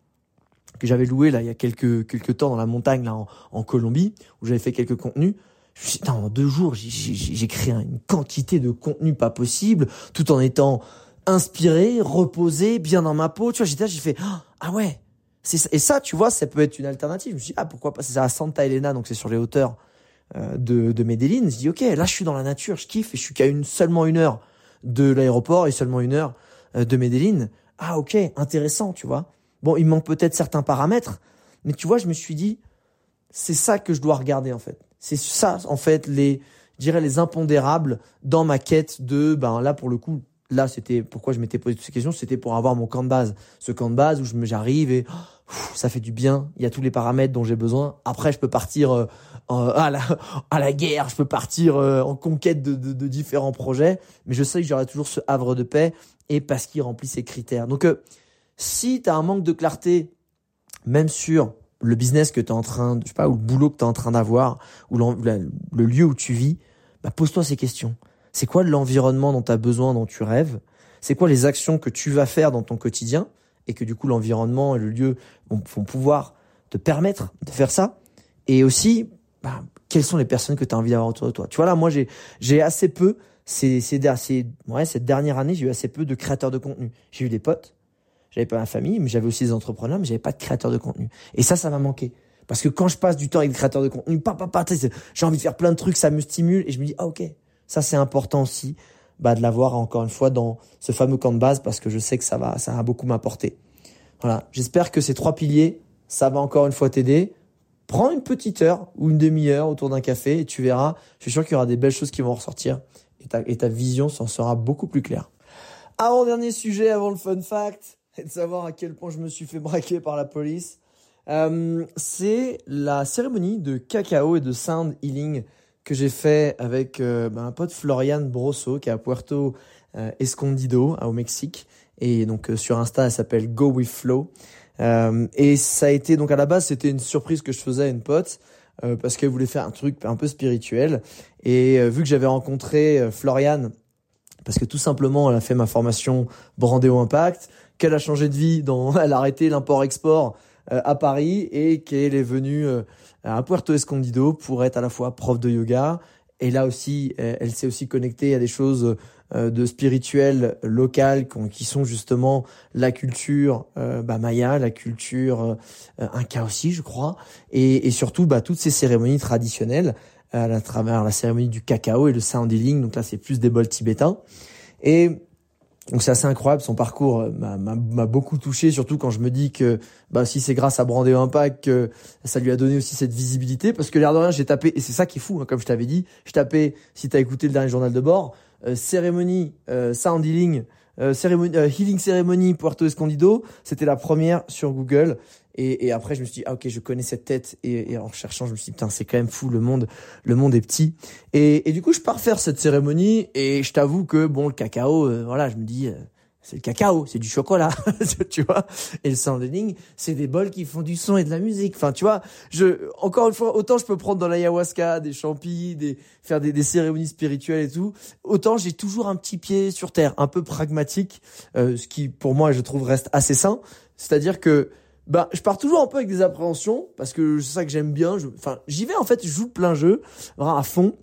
que j'avais louée là il y a quelques quelques temps dans la montagne là en, en Colombie où j'avais fait quelques contenus, en deux jours, j'ai créé une quantité de contenu pas possible, tout en étant inspiré, reposé, bien dans ma peau. Tu vois, j'étais j'ai fait ah ouais. Et ça, tu vois, ça peut être une alternative. Je me suis dit, ah pourquoi pas, c'est à Santa Elena, donc c'est sur les hauteurs euh, de, de Medellin. Je dis ok, là je suis dans la nature, je kiffe et je suis qu'à une seulement une heure de l'aéroport et seulement une heure euh, de Medellin. Ah ok, intéressant, tu vois. Bon, il manque peut-être certains paramètres, mais tu vois, je me suis dit, c'est ça que je dois regarder en fait. C'est ça, en fait, les, je dirais les impondérables dans ma quête de, ben là pour le coup, là c'était pourquoi je m'étais posé toutes ces questions, c'était pour avoir mon camp de base, ce camp de base où je j'arrive et ça fait du bien, il y a tous les paramètres dont j'ai besoin. Après, je peux partir euh, à la guerre, je peux partir euh, en conquête de, différents projets, mais je sais que j'aurai toujours ce havre de paix et parce qu'il remplit ces critères. Donc, euh, si tu as un manque de clarté, même sur le business que tu en train, je sais pas, ou le boulot que tu en train d'avoir, ou le lieu où tu vis, bah pose-toi ces questions. C'est quoi l'environnement dont tu as besoin, dont tu rêves? C'est quoi les actions que tu vas faire dans ton quotidien? Et que du coup l'environnement et le lieu vont, pouvoir te permettre de faire ça. Et aussi, bah, quelles sont les personnes que tu as envie d'avoir autour de toi? Tu vois là, moi j'ai j'ai assez peu ces, ces, ces, ouais, cette dernière année, j'ai eu assez peu de créateurs de contenu. J'ai eu des potes, j'avais pas ma famille, mais j'avais aussi des entrepreneurs, mais j'avais pas de créateurs de contenu. Et ça, ça m'a manqué. Parce que quand je passe du temps avec des créateurs de contenu, pas, j'ai envie de faire plein de trucs, ça me stimule et je me dis, ah, ok, ça c'est important aussi, bah, de l'avoir encore une fois dans ce fameux camp de base parce que je sais que ça va, ça va beaucoup m'apporter. Voilà. J'espère que ces trois piliers, ça va encore une fois t'aider. Prends une petite heure ou une demi-heure autour d'un café et tu verras, je suis sûr qu'il y aura des belles choses qui vont ressortir et ta, et ta vision s'en sera beaucoup plus claire. Avant-dernier sujet, avant le fun fact, et de savoir à quel point je me suis fait braquer par la police. Euh, c'est la cérémonie de cacao et de sound healing que j'ai fait avec euh, ben, un pote Florian Brosso qui est à Puerto euh, Escondido au Mexique. Et donc sur Insta elle s'appelle Go with Flow. Et ça a été donc à la base c'était une surprise que je faisais à une pote parce qu'elle voulait faire un truc un peu spirituel. Et vu que j'avais rencontré Florian parce que tout simplement elle a fait ma formation Brandéo Impact qu'elle a changé de vie, dans, <laughs> elle a arrêté l'import-export euh, à Paris et qu'elle est venue euh, à Puerto Escondido pour être à la fois prof de yoga. Et là aussi, elle s'est aussi connectée à des choses euh, de spirituel local qui sont justement la culture bah, maya, la culture inca aussi, je crois, et, et surtout bah, toutes ces cérémonies traditionnelles à travers la cérémonie du cacao et le sound healing. Donc là, c'est plus des bols tibétains. Et donc c'est assez incroyable, son parcours euh, m'a beaucoup touché, surtout quand je me dis que bah, si c'est grâce à Brandéo Impact que ça lui a donné aussi cette visibilité, parce que l'air de rien, j'ai tapé, et c'est ça qui est fou, hein, comme je t'avais dit, je tapais, si t'as écouté le dernier journal de bord, euh, cérémonie, euh, sound healing, euh, cérémonie, healing cérémonie Puerto Escondido, c'était la première sur Google, et, et, après, je me suis dit, ah ok, je connais cette tête. Et, et en cherchant, je me suis dit, putain, c'est quand même fou, le monde, le monde est petit. Et, et du coup, je pars faire cette cérémonie et je t'avoue que, bon, le cacao, euh, voilà, je me dis, euh, c'est le cacao, c'est du chocolat, <laughs> tu vois. Et le sounding, c'est des bols qui font du son et de la musique. Enfin, tu vois, je, encore une fois, autant je peux prendre dans l'ayahuasca des champis, des, faire des, des, cérémonies spirituelles et tout, autant j'ai toujours un petit pied sur terre, un peu pragmatique, euh, ce qui, pour moi, je trouve reste assez sain. C'est-à-dire que bah, je pars toujours un peu avec des appréhensions parce que c'est ça que j'aime bien. enfin, j'y vais en fait, je joue plein jeu, à fond.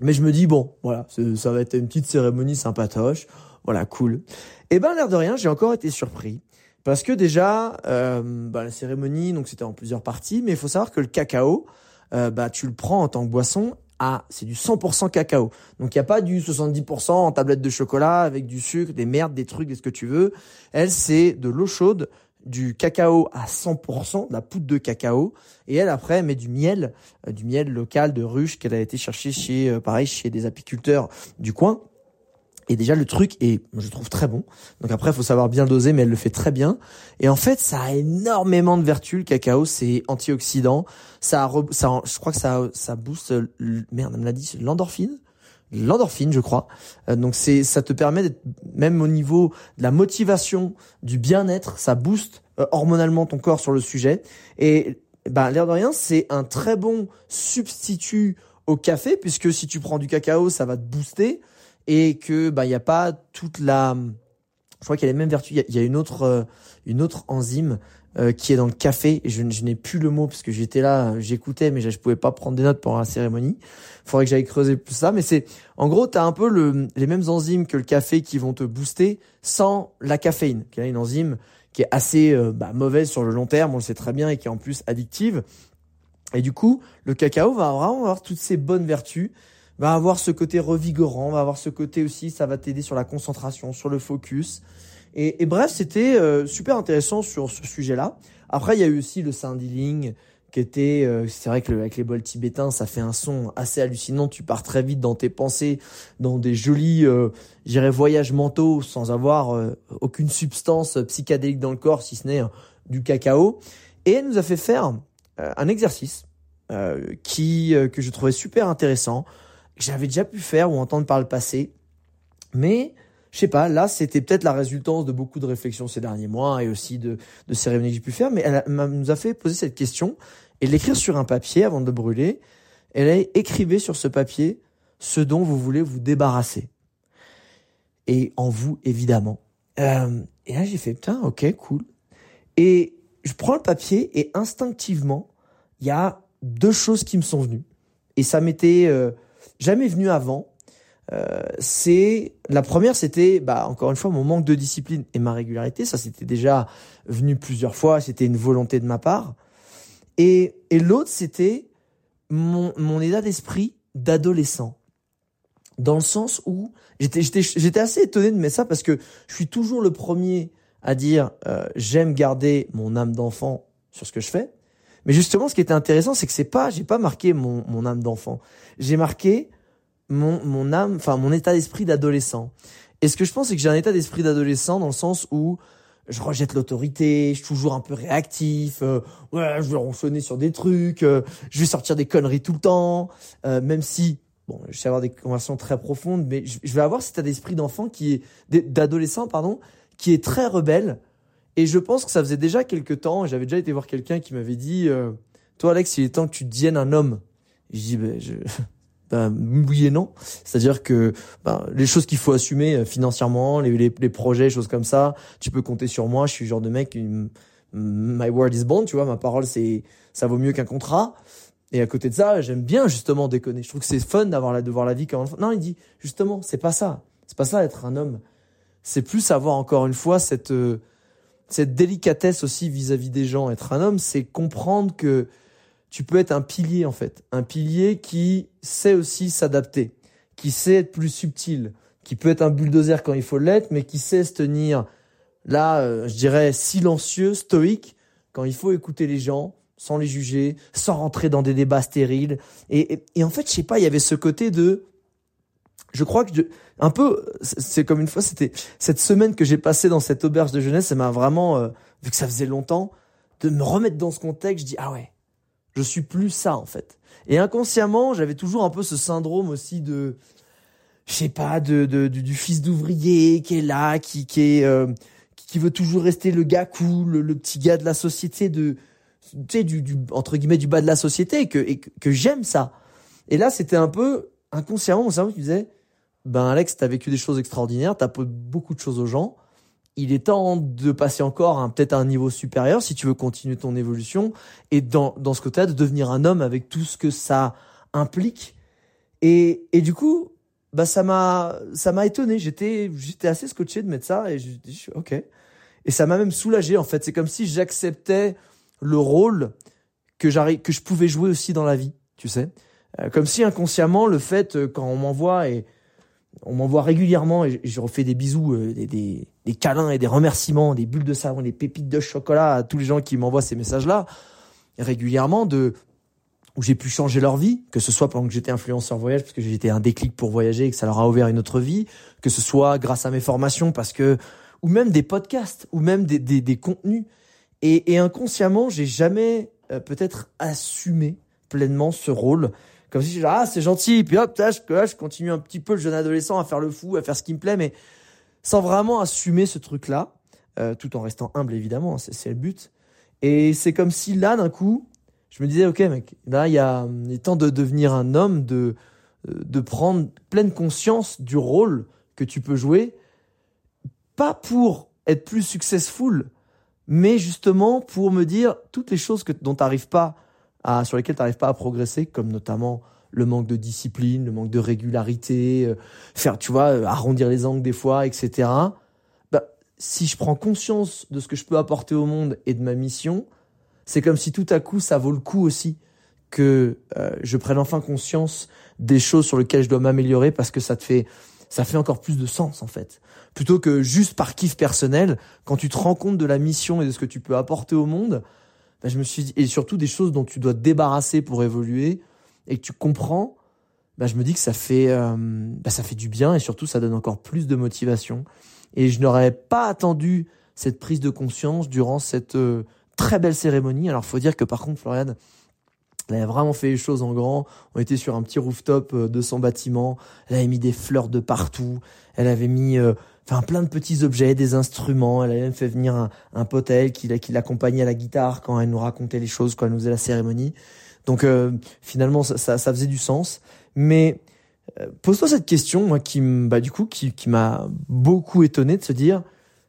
Mais je me dis bon, voilà, ça va être une petite cérémonie sympatoche, voilà, cool. Et ben l'air de rien, j'ai encore été surpris parce que déjà, euh, bah, la cérémonie, donc c'était en plusieurs parties, mais il faut savoir que le cacao, bah tu le prends en tant que boisson à c'est du 100% cacao. Donc il y a pas du 70% en tablette de chocolat avec du sucre, des merdes, des trucs, des ce que tu veux. Elle c'est de l'eau chaude du cacao à 100%, de la poudre de cacao, et elle après met du miel, euh, du miel local de ruche qu'elle a été chercher chez, euh, pareil, chez des apiculteurs du coin. Et déjà le truc est, je trouve très bon. Donc après, il faut savoir bien doser, mais elle le fait très bien. Et en fait, ça a énormément de vertus. Le cacao, c'est antioxydant. Ça, ça, je crois que ça, ça booste. Merde, elle me l'a dit, l'endorphine l'endorphine, je crois. Euh, donc c'est, ça te permet d'être même au niveau de la motivation, du bien-être, ça booste euh, hormonalement ton corps sur le sujet. Et ben l'air de rien, c'est un très bon substitut au café puisque si tu prends du cacao, ça va te booster et que ben il y a pas toute la, je crois qu'il y a les mêmes vertus. Il y a, une autre, euh, une autre enzyme euh, qui est dans le café. Je, je n'ai plus le mot parce que j'étais là, j'écoutais, mais je, je pouvais pas prendre des notes pendant la cérémonie. Faudrait que j'aille creuser plus ça. Mais c'est, en gros, tu as un peu le, les mêmes enzymes que le café qui vont te booster sans la caféine, qui est une enzyme qui est assez euh, bah, mauvaise sur le long terme, on le sait très bien, et qui est en plus addictive. Et du coup, le cacao va vraiment avoir toutes ces bonnes vertus va avoir ce côté revigorant, va avoir ce côté aussi, ça va t'aider sur la concentration, sur le focus. Et, et bref, c'était euh, super intéressant sur ce sujet-là. Après, il y a eu aussi le sound healing qui était, euh, c'est vrai que avec les bols tibétains, ça fait un son assez hallucinant. Tu pars très vite dans tes pensées, dans des jolis, euh, j'irais voyages mentaux, sans avoir euh, aucune substance psychédélique dans le corps, si ce n'est du cacao. Et elle nous a fait faire un exercice qui que je trouvais super intéressant, que j'avais déjà pu faire ou entendre par le passé, mais je sais pas, là, c'était peut-être la résultance de beaucoup de réflexions ces derniers mois et aussi de, de cérémonies que j'ai pu faire, mais elle, nous a fait poser cette question et l'écrire sur un papier avant de le brûler. Elle a écrivé sur ce papier ce dont vous voulez vous débarrasser. Et en vous, évidemment. Euh, et là, j'ai fait, putain, ok, cool. Et je prends le papier et instinctivement, il y a deux choses qui me sont venues. Et ça m'était euh, jamais venu avant. Euh, c'est la première, c'était bah encore une fois mon manque de discipline et ma régularité. Ça, c'était déjà venu plusieurs fois. C'était une volonté de ma part. Et et l'autre, c'était mon mon état d'esprit d'adolescent, dans le sens où j'étais j'étais j'étais assez étonné de mettre ça parce que je suis toujours le premier à dire euh, j'aime garder mon âme d'enfant sur ce que je fais. Mais justement, ce qui était intéressant, c'est que c'est pas, j'ai pas marqué mon, mon âme d'enfant. J'ai marqué mon, mon âme, enfin mon état d'esprit d'adolescent. Et ce que je pense, c'est que j'ai un état d'esprit d'adolescent dans le sens où je rejette l'autorité, je suis toujours un peu réactif, euh, ouais, je vais ronchonner sur des trucs, euh, je vais sortir des conneries tout le temps, euh, même si, bon, je sais avoir des conversations très profondes, mais je, je vais avoir cet état d'esprit d'enfant qui est, d'adolescent, pardon, qui est très rebelle. Et je pense que ça faisait déjà quelques temps, j'avais déjà été voir quelqu'un qui m'avait dit, toi Alex, il est temps que tu deviennes un homme. je dis, ben, je, ben, non. C'est-à-dire que ben, les choses qu'il faut assumer euh, financièrement, les, les, les, projets, choses comme ça, tu peux compter sur moi. Je suis le genre de mec, my word is bond, tu vois, ma parole, c'est ça vaut mieux qu'un contrat. Et à côté de ça, j'aime bien justement déconner. Je trouve que c'est fun d'avoir la, de voir la vie comme Non, il dit justement, c'est pas ça. C'est pas ça être un homme. C'est plus avoir encore une fois cette euh, cette délicatesse aussi vis-à-vis -vis des gens. Être un homme, c'est comprendre que tu peux être un pilier en fait, un pilier qui sait aussi s'adapter, qui sait être plus subtil, qui peut être un bulldozer quand il faut l'être, mais qui sait se tenir là, euh, je dirais silencieux, stoïque quand il faut écouter les gens, sans les juger, sans rentrer dans des débats stériles. Et, en fait, je sais pas, il y avait ce côté de, je crois que je, un peu, c'est comme une fois, c'était cette semaine que j'ai passée dans cette auberge de jeunesse, ça m'a vraiment, euh, vu que ça faisait longtemps, de me remettre dans ce contexte. Je dis ah ouais, je suis plus ça en fait. Et inconsciemment, j'avais toujours un peu ce syndrome aussi de, je sais pas, de, de, du, fils d'ouvrier qui est là, qui qui est euh, qui veut toujours rester le gars cool, le, petit gars de la société de, tu sais, du, du, entre guillemets du bas de la société et que et que, j'aime ça. Et là, c'était un peu inconsciemment mon cerveau qui disait, ben Alex, t'as vécu des choses extraordinaires, t'as beaucoup de choses aux gens il est temps de passer encore peut-être à un niveau supérieur si tu veux continuer ton évolution et dans, dans ce côté-là de devenir un homme avec tout ce que ça implique. Et, et du coup, bah ça m'a ça m'a étonné. J'étais j'étais assez scotché de mettre ça et je dis ok. Et ça m'a même soulagé en fait. C'est comme si j'acceptais le rôle que j'arrive que je pouvais jouer aussi dans la vie, tu sais. Euh, comme si inconsciemment le fait euh, quand on m'envoie et on m'envoie régulièrement et je refais des bisous, euh, des, des, des, câlins et des remerciements, des bulles de savon, des pépites de chocolat à tous les gens qui m'envoient ces messages-là régulièrement de où j'ai pu changer leur vie, que ce soit pendant que j'étais influenceur voyage parce que j'étais un déclic pour voyager et que ça leur a ouvert une autre vie, que ce soit grâce à mes formations parce que ou même des podcasts ou même des, des, des contenus. Et, et inconsciemment j'ai jamais euh, peut-être assumé pleinement ce rôle. Comme si je ah c'est gentil! Puis hop là je, je continue un petit peu le jeune adolescent à faire le fou à faire ce qui me plaît mais sans vraiment assumer ce truc là euh, tout en restant humble évidemment hein, c'est le but. Et c'est comme si là d'un coup je me disais ok mec là il y a il est temps de devenir un homme de de prendre pleine conscience du rôle que tu peux jouer. Pas pour être plus successful mais justement pour me dire toutes les choses que dont tu n'arrives pas sur lesquels tu n'arrives pas à progresser, comme notamment le manque de discipline, le manque de régularité, euh, faire, tu vois, euh, arrondir les angles des fois, etc. Bah, si je prends conscience de ce que je peux apporter au monde et de ma mission, c'est comme si tout à coup ça vaut le coup aussi que euh, je prenne enfin conscience des choses sur lesquelles je dois m'améliorer parce que ça te fait ça fait encore plus de sens en fait. Plutôt que juste par kiff personnel, quand tu te rends compte de la mission et de ce que tu peux apporter au monde, bah, je me suis dit, et surtout des choses dont tu dois te débarrasser pour évoluer et que tu comprends, bah, je me dis que ça fait, euh, bah, ça fait du bien et surtout ça donne encore plus de motivation. Et je n'aurais pas attendu cette prise de conscience durant cette euh, très belle cérémonie. Alors faut dire que par contre, Florian, elle a vraiment fait les choses en grand. On était sur un petit rooftop euh, de son bâtiment. Elle avait mis des fleurs de partout. Elle avait mis enfin plein de petits objets, des instruments. Elle a même fait venir un, un pote à elle qui, qui l'accompagnait à la guitare quand elle nous racontait les choses, quand elle nous faisait la cérémonie. Donc euh, finalement, ça, ça, ça, faisait du sens. Mais euh, pose-toi cette question, moi, qui bah, du coup, qui, qui m'a beaucoup étonné de se dire,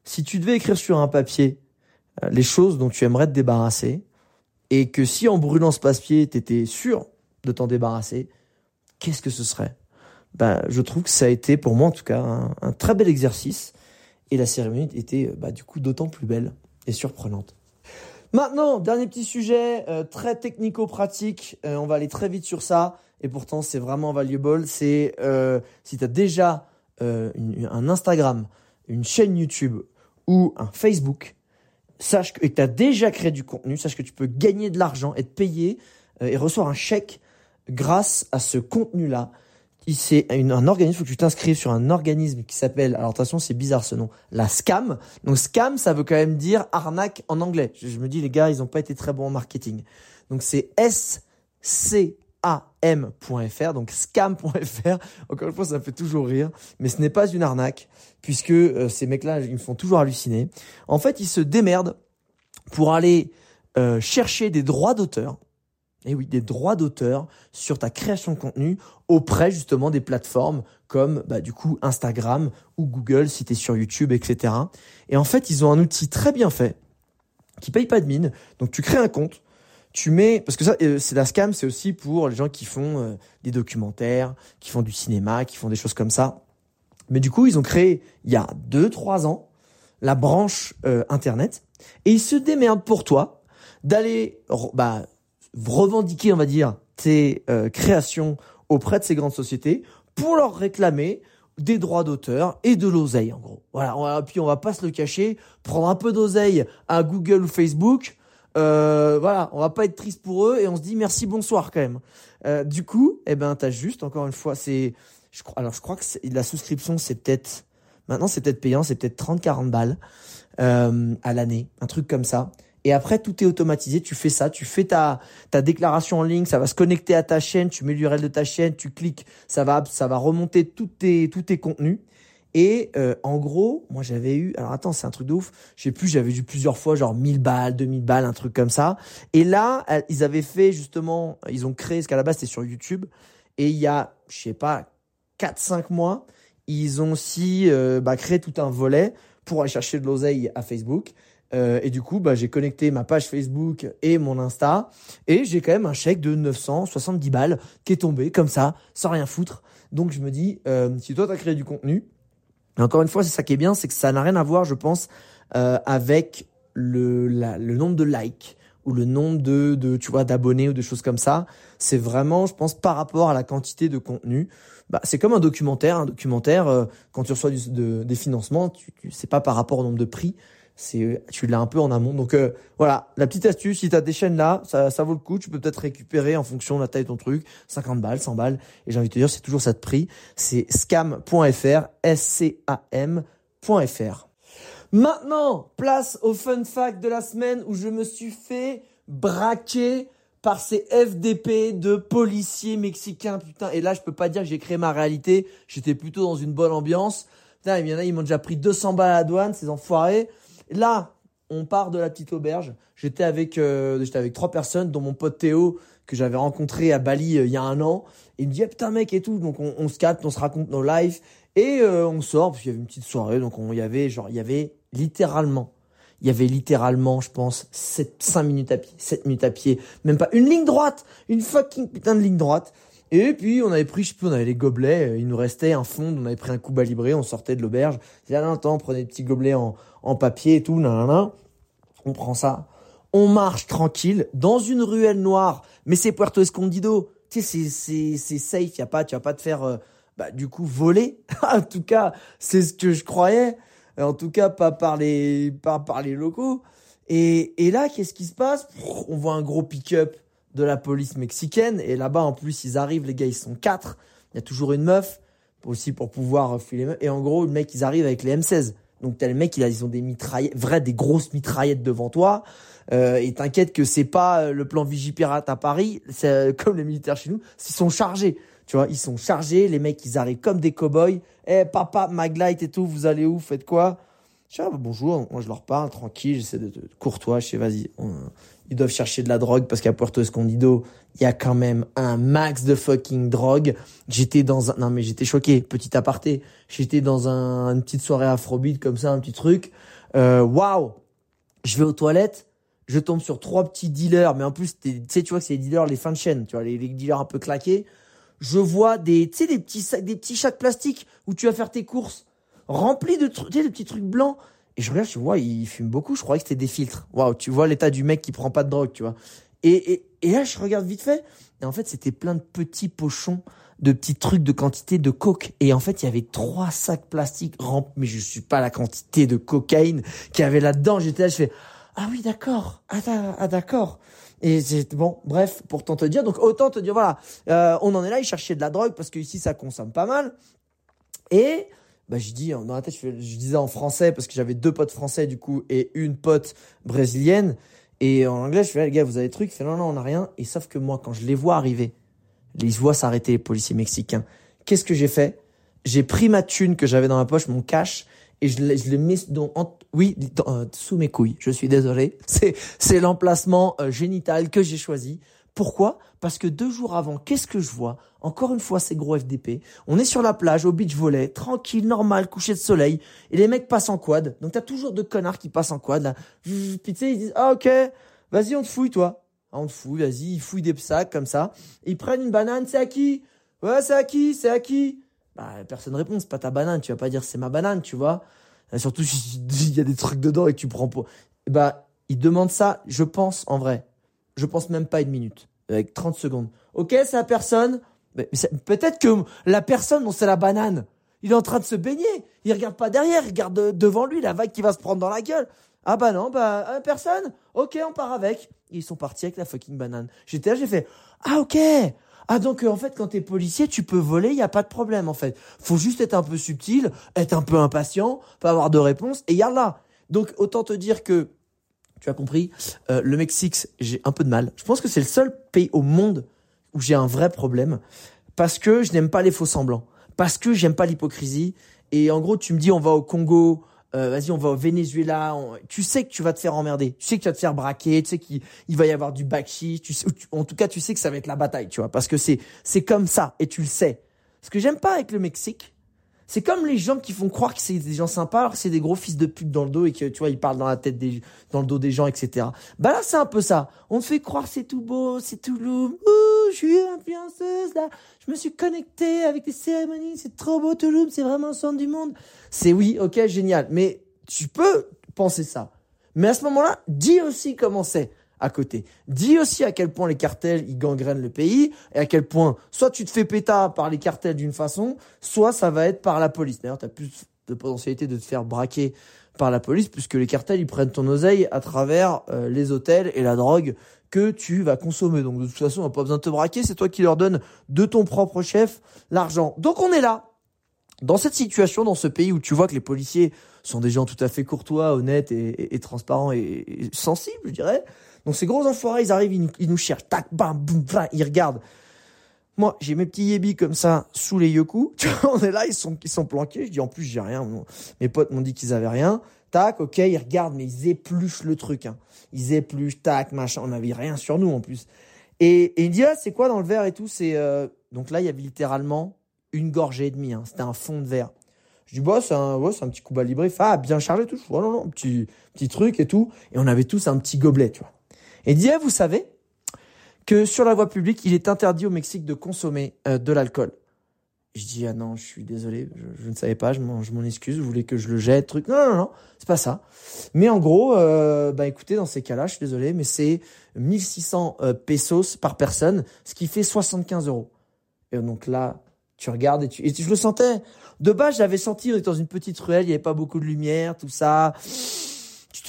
si tu devais écrire sur un papier euh, les choses dont tu aimerais te débarrasser, et que si en brûlant ce papier, tu étais sûr de t'en débarrasser, qu'est-ce que ce serait? Bah, je trouve que ça a été, pour moi en tout cas, un, très bel exercice. Et la cérémonie était bah, du coup d'autant plus belle et surprenante. Maintenant, dernier petit sujet, euh, très technico-pratique, euh, on va aller très vite sur ça, et pourtant c'est vraiment valuable, c'est euh, si tu as déjà un Instagram, une chaîne YouTube ou un Facebook, sache que, et que tu as déjà créé du contenu, sache que tu peux gagner de l'argent, être payé et recevoir un chèque grâce à ce contenu-là c'est un organisme, faut que tu t'inscrives sur un organisme qui s'appelle, alors attention c'est bizarre ce nom, la scam. Donc scam ça veut quand même dire arnaque en anglais. Je, me dis les gars ils ont pas été très bons en marketing. Donc c'est scam.fr, donc scam.fr. Encore une fois ça me fait toujours rire, mais ce n'est pas une arnaque puisque euh, ces mecs-là ils me font toujours halluciner. En fait ils se démerdent pour aller euh, chercher des droits d'auteur et oui, des droits d'auteur sur ta création de contenu auprès justement des plateformes comme bah, du coup Instagram ou Google si tu es sur YouTube, etc. Et en fait, ils ont un outil très bien fait qui paye pas de mine. Donc tu crées un compte, tu mets parce que ça euh, c'est la scam, c'est aussi pour les gens qui font euh, des documentaires, qui font du cinéma, qui font des choses comme ça. Mais du coup, ils ont créé il y a 2 3 ans la branche euh, internet et ils se démerdent pour toi d'aller bah revendiquer, on va dire, tes euh, créations auprès de ces grandes sociétés pour leur réclamer des droits d'auteur et de l'oseille, en gros. Voilà. Puis on va pas se le cacher, prendre un peu d'oseille à Google ou Facebook. Euh, voilà, on va pas être triste pour eux et on se dit merci bonsoir quand même. Euh, du coup, eh ben t'as juste encore une fois, c'est, je crois, alors je crois que la souscription c'est peut-être, maintenant c'est peut-être payant, c'est peut-être 30-40 balles euh, à l'année, un truc comme ça. Et après, tout est automatisé. Tu fais ça, tu fais ta, ta déclaration en ligne, ça va se connecter à ta chaîne, tu mets l'URL de ta chaîne, tu cliques, ça va, ça va remonter tous tes, tous tes contenus. Et euh, en gros, moi j'avais eu, alors attends, c'est un truc de ouf. Je sais plus, j'avais vu plusieurs fois genre 1000 balles, 2000 balles, un truc comme ça. Et là, ils avaient fait justement, ils ont créé, ce qu'à la base c'était sur YouTube. Et il y a, je sais pas, 4-5 mois, ils ont aussi euh, bah, créé tout un volet pour aller chercher de l'oseille à Facebook. Euh, et du coup, bah, j'ai connecté ma page Facebook et mon Insta. Et j'ai quand même un chèque de 970 balles qui est tombé comme ça, sans rien foutre. Donc je me dis, euh, si toi, tu as créé du contenu, encore une fois, c'est ça qui est bien, c'est que ça n'a rien à voir, je pense, euh, avec le, le nombre de likes ou le nombre de, de tu vois d'abonnés ou de choses comme ça. C'est vraiment, je pense, par rapport à la quantité de contenu. Bah, c'est comme un documentaire. Un documentaire, euh, quand tu reçois du, de, des financements, tu, tu c'est pas par rapport au nombre de prix, c'est tu l'as un peu en amont. Donc euh, voilà, la petite astuce, si tu as des chaînes là, ça, ça vaut le coup, tu peux peut-être récupérer en fonction de la taille de ton truc, 50 balles, 100 balles et j'ai envie de te dire c'est toujours ça de prix, c'est scam.fr, S. Maintenant, place au fun fact de la semaine où je me suis fait braquer par ces FDP de policiers mexicains, putain. Et là, je peux pas dire que j'ai créé ma réalité. J'étais plutôt dans une bonne ambiance. Putain, il y en a, ils m'ont déjà pris 200 balles à la douane, ces enfoirés. Là, on part de la petite auberge. J'étais avec, euh, j'étais avec trois personnes, dont mon pote Théo que j'avais rencontré à Bali euh, il y a un an. il me dit ah, putain mec et tout. Donc on, se capte, on se raconte nos lives et euh, on sort parce qu'il y avait une petite soirée. Donc on y avait genre il y avait littéralement, il y avait littéralement, je pense, 7, 5 minutes à pied, 7 minutes à pied, même pas une ligne droite, une fucking putain de ligne droite. Et puis on avait pris, je sais plus, on avait les gobelets, il nous restait un fond, on avait pris un coup libré, on sortait de l'auberge. Il y a un temps, on prenait des petits gobelets en, en papier et tout, nanana. On prend ça. On marche tranquille dans une ruelle noire. Mais c'est Puerto Escondido. Tu sais, c'est, c'est, safe. Y a pas, tu vas pas te faire, euh, bah, du coup, voler. <laughs> en tout cas, c'est ce que je croyais. En tout cas, pas par les, pas par les locaux. Et, et là, qu'est-ce qui se passe? On voit un gros pick-up de la police mexicaine. Et là-bas, en plus, ils arrivent, les gars, ils sont quatre. Il y a toujours une meuf, aussi pour pouvoir filer. Et en gros, le mec, ils arrivent avec les M16. Donc t'as le mec, ils ont des mitraillettes, vrai des grosses mitraillettes devant toi. Euh, et t'inquiète que c'est pas euh, le plan Vigipirate à Paris, c'est euh, <laughs> comme les militaires chez nous, ils sont chargés. Tu vois, ils sont chargés, les mecs, ils arrivent comme des cow-boys. Eh, papa, Maglite et tout, vous allez où, faites quoi? Je dis, ah, bah, bonjour, moi je leur parle, tranquille, j'essaie de, courtois, je sais, vas-y, ils doivent chercher de la drogue parce qu'à Puerto Escondido, il y a quand même un max de fucking drogue. J'étais dans un, non mais j'étais choqué, petit aparté. J'étais dans un, une petite soirée afrobeat comme ça, un petit truc. Euh, waouh! Je vais aux toilettes, je tombe sur trois petits dealers, mais en plus, tu sais, tu vois que c'est les dealers, les fins de chaîne, tu vois, les, les dealers un peu claqués. je vois des, tu sais, des petits sacs, des petits sacs plastiques où tu vas faire tes courses, remplis de, tu sais, des petits trucs blancs. Et je regarde, je vois, il fume beaucoup. Je croyais que c'était des filtres. Waouh, tu vois l'état du mec qui prend pas de drogue, tu vois. Et, et, et là, je regarde vite fait. Et en fait, c'était plein de petits pochons de petits trucs de quantité de coke. Et en fait, il y avait trois sacs plastiques remplis. Mais je suis pas la quantité de cocaïne qu'il y avait là-dedans. J'étais là, je fais, ah oui, d'accord. Ah, ah d'accord. Et c'est bon, bref, pour t'en te dire. Donc autant te dire, voilà, euh, on en est là, il cherchait de la drogue parce que ici ça consomme pas mal. Et bah je dis dans la tête, je, disais en français parce que j'avais deux potes français du coup et une pote brésilienne. Et en anglais, je fais, les gars, vous avez des trucs? Il fait, non, non, on n'a rien. Et sauf que moi, quand je les vois arriver, les vois s'arrêter, les policiers mexicains, qu'est-ce que j'ai fait? J'ai pris ma thune que j'avais dans ma poche, mon cash, et je je l'ai mis dans, oui, euh, sous mes couilles. Je suis désolé. <laughs> C'est, c'est l'emplacement euh, génital que j'ai choisi. Pourquoi? Parce que deux jours avant, qu'est-ce que je vois? Encore une fois, c'est gros FDP. On est sur la plage, au beach volley, tranquille, normal, coucher de soleil, et les mecs passent en quad. Donc t'as toujours deux connards qui passent en quad là. Puis tu sais, ils disent ah ok, vas-y on te fouille toi. Ah, on te fouille, vas-y, ils fouillent des sacs comme ça. Ils prennent une banane, c'est à qui? Ouais, c'est à qui? C'est à qui? Bah, personne répond, c'est pas ta banane, tu vas pas dire c'est ma banane, tu vois. surtout s'il <laughs> y a des trucs dedans et que tu prends pour. Bah, il demande ça, je pense, en vrai. Je pense même pas une minute. Avec 30 secondes. Ok, c'est la personne. Mais peut-être que la personne dont c'est la banane, il est en train de se baigner. Il regarde pas derrière, il regarde devant lui la vague qui va se prendre dans la gueule. Ah bah non, bah euh, personne. Ok, on part avec. ils sont partis avec la fucking banane. J'étais là, j'ai fait ah ok. Ah donc euh, en fait quand t'es policier tu peux voler, y a pas de problème en fait. Faut juste être un peu subtil, être un peu impatient, pas avoir de réponse et là. Donc autant te dire que tu as compris, euh, le Mexique j'ai un peu de mal. Je pense que c'est le seul pays au monde où j'ai un vrai problème parce que je n'aime pas les faux semblants, parce que j'aime pas l'hypocrisie et en gros tu me dis on va au Congo, euh, vas-y, on va au Venezuela. Tu sais que tu vas te faire emmerder. Tu sais que tu vas te faire braquer. Tu sais qu'il va y avoir du backshit. Tu sais, en tout cas, tu sais que ça va être la bataille, tu vois, parce que c'est c'est comme ça et tu le sais. Ce que j'aime pas avec le Mexique, c'est comme les gens qui font croire que c'est des gens sympas alors que c'est des gros fils de pute dans le dos et que tu vois ils parlent dans la tête des dans le dos des gens etc. Bah là c'est un peu ça. On te fait croire c'est tout beau, c'est tout lourd. Ouh, je suis influenceuse là. Je me suis connectée avec des cérémonies, c'est trop beau Toulouse, c'est vraiment le centre du monde. C'est oui, ok, génial. Mais tu peux penser ça. Mais à ce moment-là, dis aussi comment c'est à côté. Dis aussi à quel point les cartels, ils gangrènent le pays, et à quel point, soit tu te fais péta par les cartels d'une façon, soit ça va être par la police. D'ailleurs, tu as plus de potentialité de te faire braquer par la police, puisque les cartels, ils prennent ton oseille à travers euh, les hôtels et la drogue que tu vas consommer. Donc, de toute façon, on n'a pas besoin de te braquer, c'est toi qui leur donnes de ton propre chef l'argent. Donc, on est là. Dans cette situation, dans ce pays où tu vois que les policiers sont des gens tout à fait courtois, honnêtes et, transparents et, et sensibles, je dirais, donc ces gros enfoirés, ils arrivent, ils nous, cherchent, tac, bam, boum, bam, ils regardent. Moi, j'ai mes petits yébis comme ça sous les yoku. <laughs> Tu vois, on est là, ils sont, ils sont planqués. Je dis en plus, j'ai rien. Mes potes m'ont dit qu'ils avaient rien. Tac, ok, ils regardent, mais ils épluchent le truc. Hein. Ils épluchent, tac, machin. On n'avait rien sur nous en plus. Et, et il dit ah, c'est quoi dans le verre et tout? C'est euh... donc là, il y avait littéralement une gorgée et demie. Hein. C'était un fond de verre. Je dis bah c'est un, ouais, c'est un petit coup libre. Ah bien chargé tout. Oh, non non, petit petit truc et tout. Et on avait tous un petit gobelet, tu vois. Et dit, vous savez que sur la voie publique, il est interdit au Mexique de consommer euh, de l'alcool. Je dis, ah non, je suis désolé, je, ne savais pas, je m'en, excuse, vous voulez que je le jette, truc. Non, non, non, c'est pas ça. Mais en gros, euh, bah écoutez, dans ces cas-là, je suis désolé, mais c'est 1600 euh, pesos par personne, ce qui fait 75 euros. Et donc là, tu regardes et tu, et je le sentais. De base, j'avais senti, on était dans une petite ruelle, il n'y avait pas beaucoup de lumière, tout ça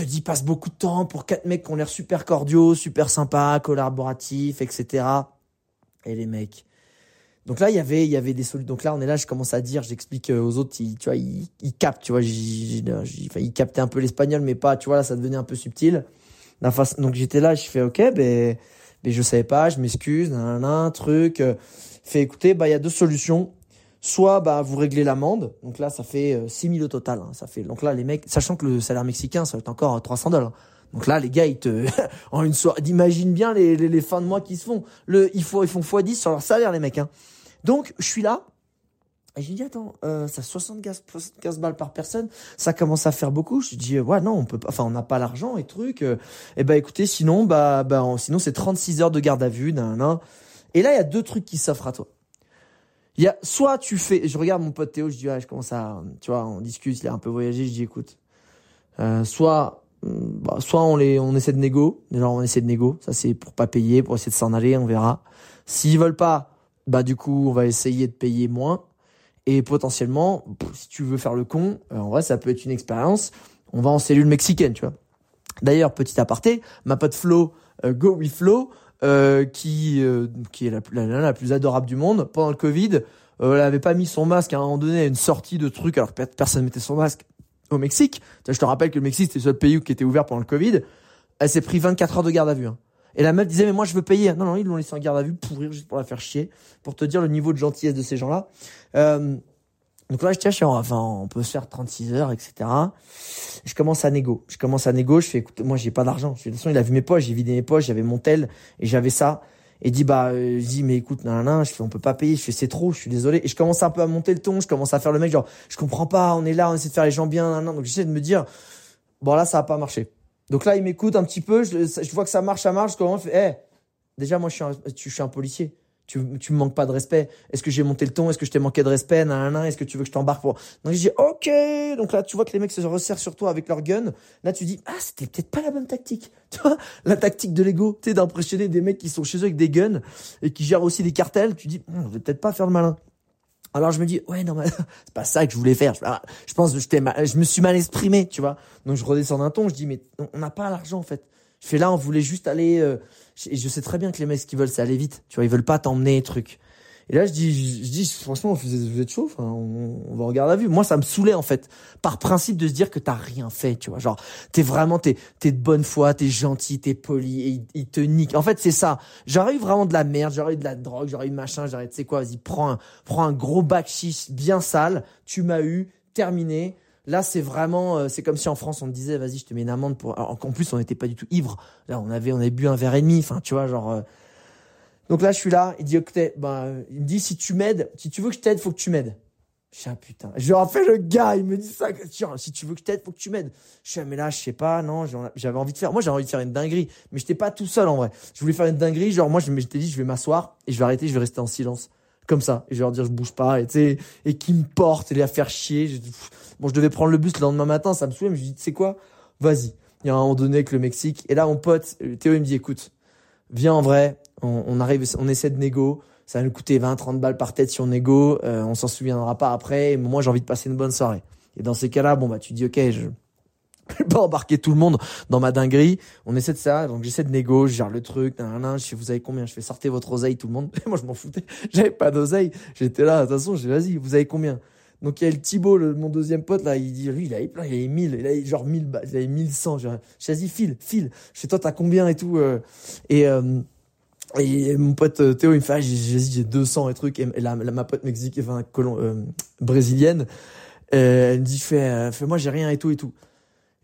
te dis, passe beaucoup de temps pour quatre mecs qui ont l'air super cordiaux, super sympas, collaboratifs, etc. Et les mecs. Donc là, il y avait, il y avait des solutions. Donc là, on est là, je commence à dire, j'explique euh, aux autres, tu vois, ils, ils captent, tu vois, ils captaient un peu l'espagnol, mais pas, tu vois, là, ça devenait un peu subtil. Donc j'étais là, je fais, ok, ben, ben je savais pas, je m'excuse, un truc. Euh, fait écouter, bah, il y a deux solutions soit bah vous réglez l'amende. Donc là ça fait 6 euh, 000 au total hein. ça fait donc là les mecs sachant que le salaire mexicain ça va être encore 300 dollars. Donc là les gars ils te <laughs> en une soirée imagine bien les, les, les, fins de mois qui se font. Le ils font ils font x10 sur leur salaire les mecs hein. donc je suis là. Et j'ai dit attends euh, ça 75 75 balles par personne. Ça commence à faire beaucoup. Je dis ouais non on peut pas enfin on n'a pas l'argent et truc euh, et bah écoutez sinon bah bah sinon c'est 36 heures de garde à vue nan. et là il y a deux trucs qui s'offrent à toi Il y a, soit tu fais, je regarde mon pote Théo, je dis, ouais, je commence à, tu vois, on discute, il a un peu voyagé, je dis, écoute, euh, soit, bah, soit on les, on essaie de négo, genre on essaie de négo, ça c'est pour pas payer, pour essayer de s'en aller, on verra. S'ils veulent pas, bah du coup on va essayer de payer moins, et potentiellement, si tu veux faire le con, euh, en vrai ça peut être une expérience, on va en cellule mexicaine, tu vois. D'ailleurs, petit aparté, ma pote Flo, euh, Go with Flo, euh, qui euh, qui est la, la, la, plus adorable du monde pendant le Covid. Euh, elle avait pas mis son masque à un moment donné à une sortie de truc alors que personne mettait son masque au Mexique. Je te rappelle que le Mexique c'était le seul pays qui était ouvert pendant le Covid. Elle s'est pris 24 heures de garde à vue. Hein. Et la meuf disait mais moi je veux payer. Non non ils l'ont laissé en garde à vue pour rire juste pour la faire chier, pour te dire le niveau de gentillesse de ces gens-là. Euh, donc là, je tiens, enfin, on peut se faire 36 heures, etc. Je commence à négo. Je commence à négo. Je fais, écoute, moi, j'ai pas d'argent. De toute façon, il a vu mes poches. J'ai vidé mes poches. J'avais mon tel et j'avais ça. Et dit, bah, euh, je dis, mais écoute, nan, nan, je fais, on peut pas payer. Je fais, c'est trop. Je suis désolé. Et je commence un peu à monter le ton. Je commence à faire le mec, genre, je comprends pas. On est là, on essaie de faire les gens bien, nan, nan. Donc j'essaie de me dire, bon, là, ça a pas marché. Donc là, il m'écoute un petit peu. Je, je, vois que ça marche, ça marche. Je commence, hey, déjà, moi, je suis un, je suis un policier tu, tu me manques pas de respect. Est-ce que j'ai monté le ton? Est-ce que je t'ai manqué de respect? Est-ce que tu veux que je t'embarque pour? Donc je dis ok. Donc là, tu vois que les mecs se resserrent sur toi avec leur gun. Là, tu dis ah, c'était peut-être pas la bonne tactique. <laughs> Tu vois, la tactique de l'ego, tu d'impressionner des mecs qui sont chez eux avec des guns et qui gèrent aussi des cartels. Tu dis, on va peut-être pas faire le malin. Alors je me dis ouais non mais <laughs> c'est pas ça que je voulais faire. Je, pense que je, je me suis mal exprimé, tu vois. Donc je redescends d'un ton, je dis mais on n'a pas l'argent en fait. Je fais là, on voulait juste aller euh, je sais très bien que les mecs, ce qu'ils veulent, c'est aller vite. Tu vois, ils veulent pas t'emmener, truc. Et là, je dis, je, dis, franchement, vous êtes chaud, on, on va regarder la vue. Moi, ça me saoulait, en fait, par principe de se dire que t'as rien fait, tu vois. Genre, t'es vraiment, t'es, t'es de bonne foi, t'es gentil, t'es poli, et ils te niquent. En fait, c'est ça. J'aurais eu vraiment de la merde, j'aurais eu de la drogue, j'aurais eu machin, j'aurais, tu sais quoi, vas-y, prends un, prends un gros bac chiche bien sale, tu m'as eu, terminé. Là, c'est vraiment, euh, c'est comme si en France on te disait, vas-y, je te mets une amende pour. en plus, on n'était pas du tout ivre. Là, on avait, on avait bu un verre et demi. Enfin, tu vois, genre. Euh. Donc là, je suis là. Il dit, ok, bah, il me dit, si tu m'aides, si tu veux que je t'aide, faut que tu m'aides. Je suis ah, putain. Je rappelle le gars, il me dit ça. Si tu veux que je t'aide, faut que tu m'aides. Je suis mais là, je sais pas, non, j'avais envie de faire. Moi, j'avais envie de faire une dinguerie, mais j'étais pas tout seul en vrai. Je voulais faire une dinguerie, genre moi, je m'étais dit, je vais m'asseoir et je vais arrêter, je vais rester en silence comme ça. Et je vais leur dire, je bouge pas, et tu sais, et qui me porte, et les faire chier. bon, je devais prendre le bus le lendemain matin, ça me saoulait, mais je dis, tu sais quoi, vas-y. Il y a un moment donné avec le Mexique. Et là, mon pote, euh, Théo, il me dit, écoute, viens en vrai, on, arrive, on essaie de négo. Ça va nous coûter 20, 30 balles par tête si on négo. Euh, on s'en souviendra pas après. Mais moi, j'ai envie de passer une bonne soirée. Et dans ces cas-là, bon, bah, tu dis, ok, je, <laughs> je pas embarquer tout le monde dans ma dinguerie. On essaie de ça, donc j'essaie de négo, je gère le truc, nan, nan, je fais, vous avez combien? Je fais sortir votre oseille, tout le monde. Et <laughs> moi, je m'en foutais. <laughs> J'avais pas d'oseille. J'étais là, de toute façon, j'ai vas-y, vous avez combien? Donc il y a le Thibaut, mon deuxième pote là, il dit lui il avait plein, il avait 1000, il avait genre 1000 balles, il avait 1100. J'ai dit file, file. Je fais toi t'as combien et tout euh, et euh, et mon pote euh, Théo il me fait ah, j'ai j'ai 200 et trucs et la, ma pote mexicaine enfin colon, brésilienne elle me dit fais, fais moi j'ai rien et tout et tout.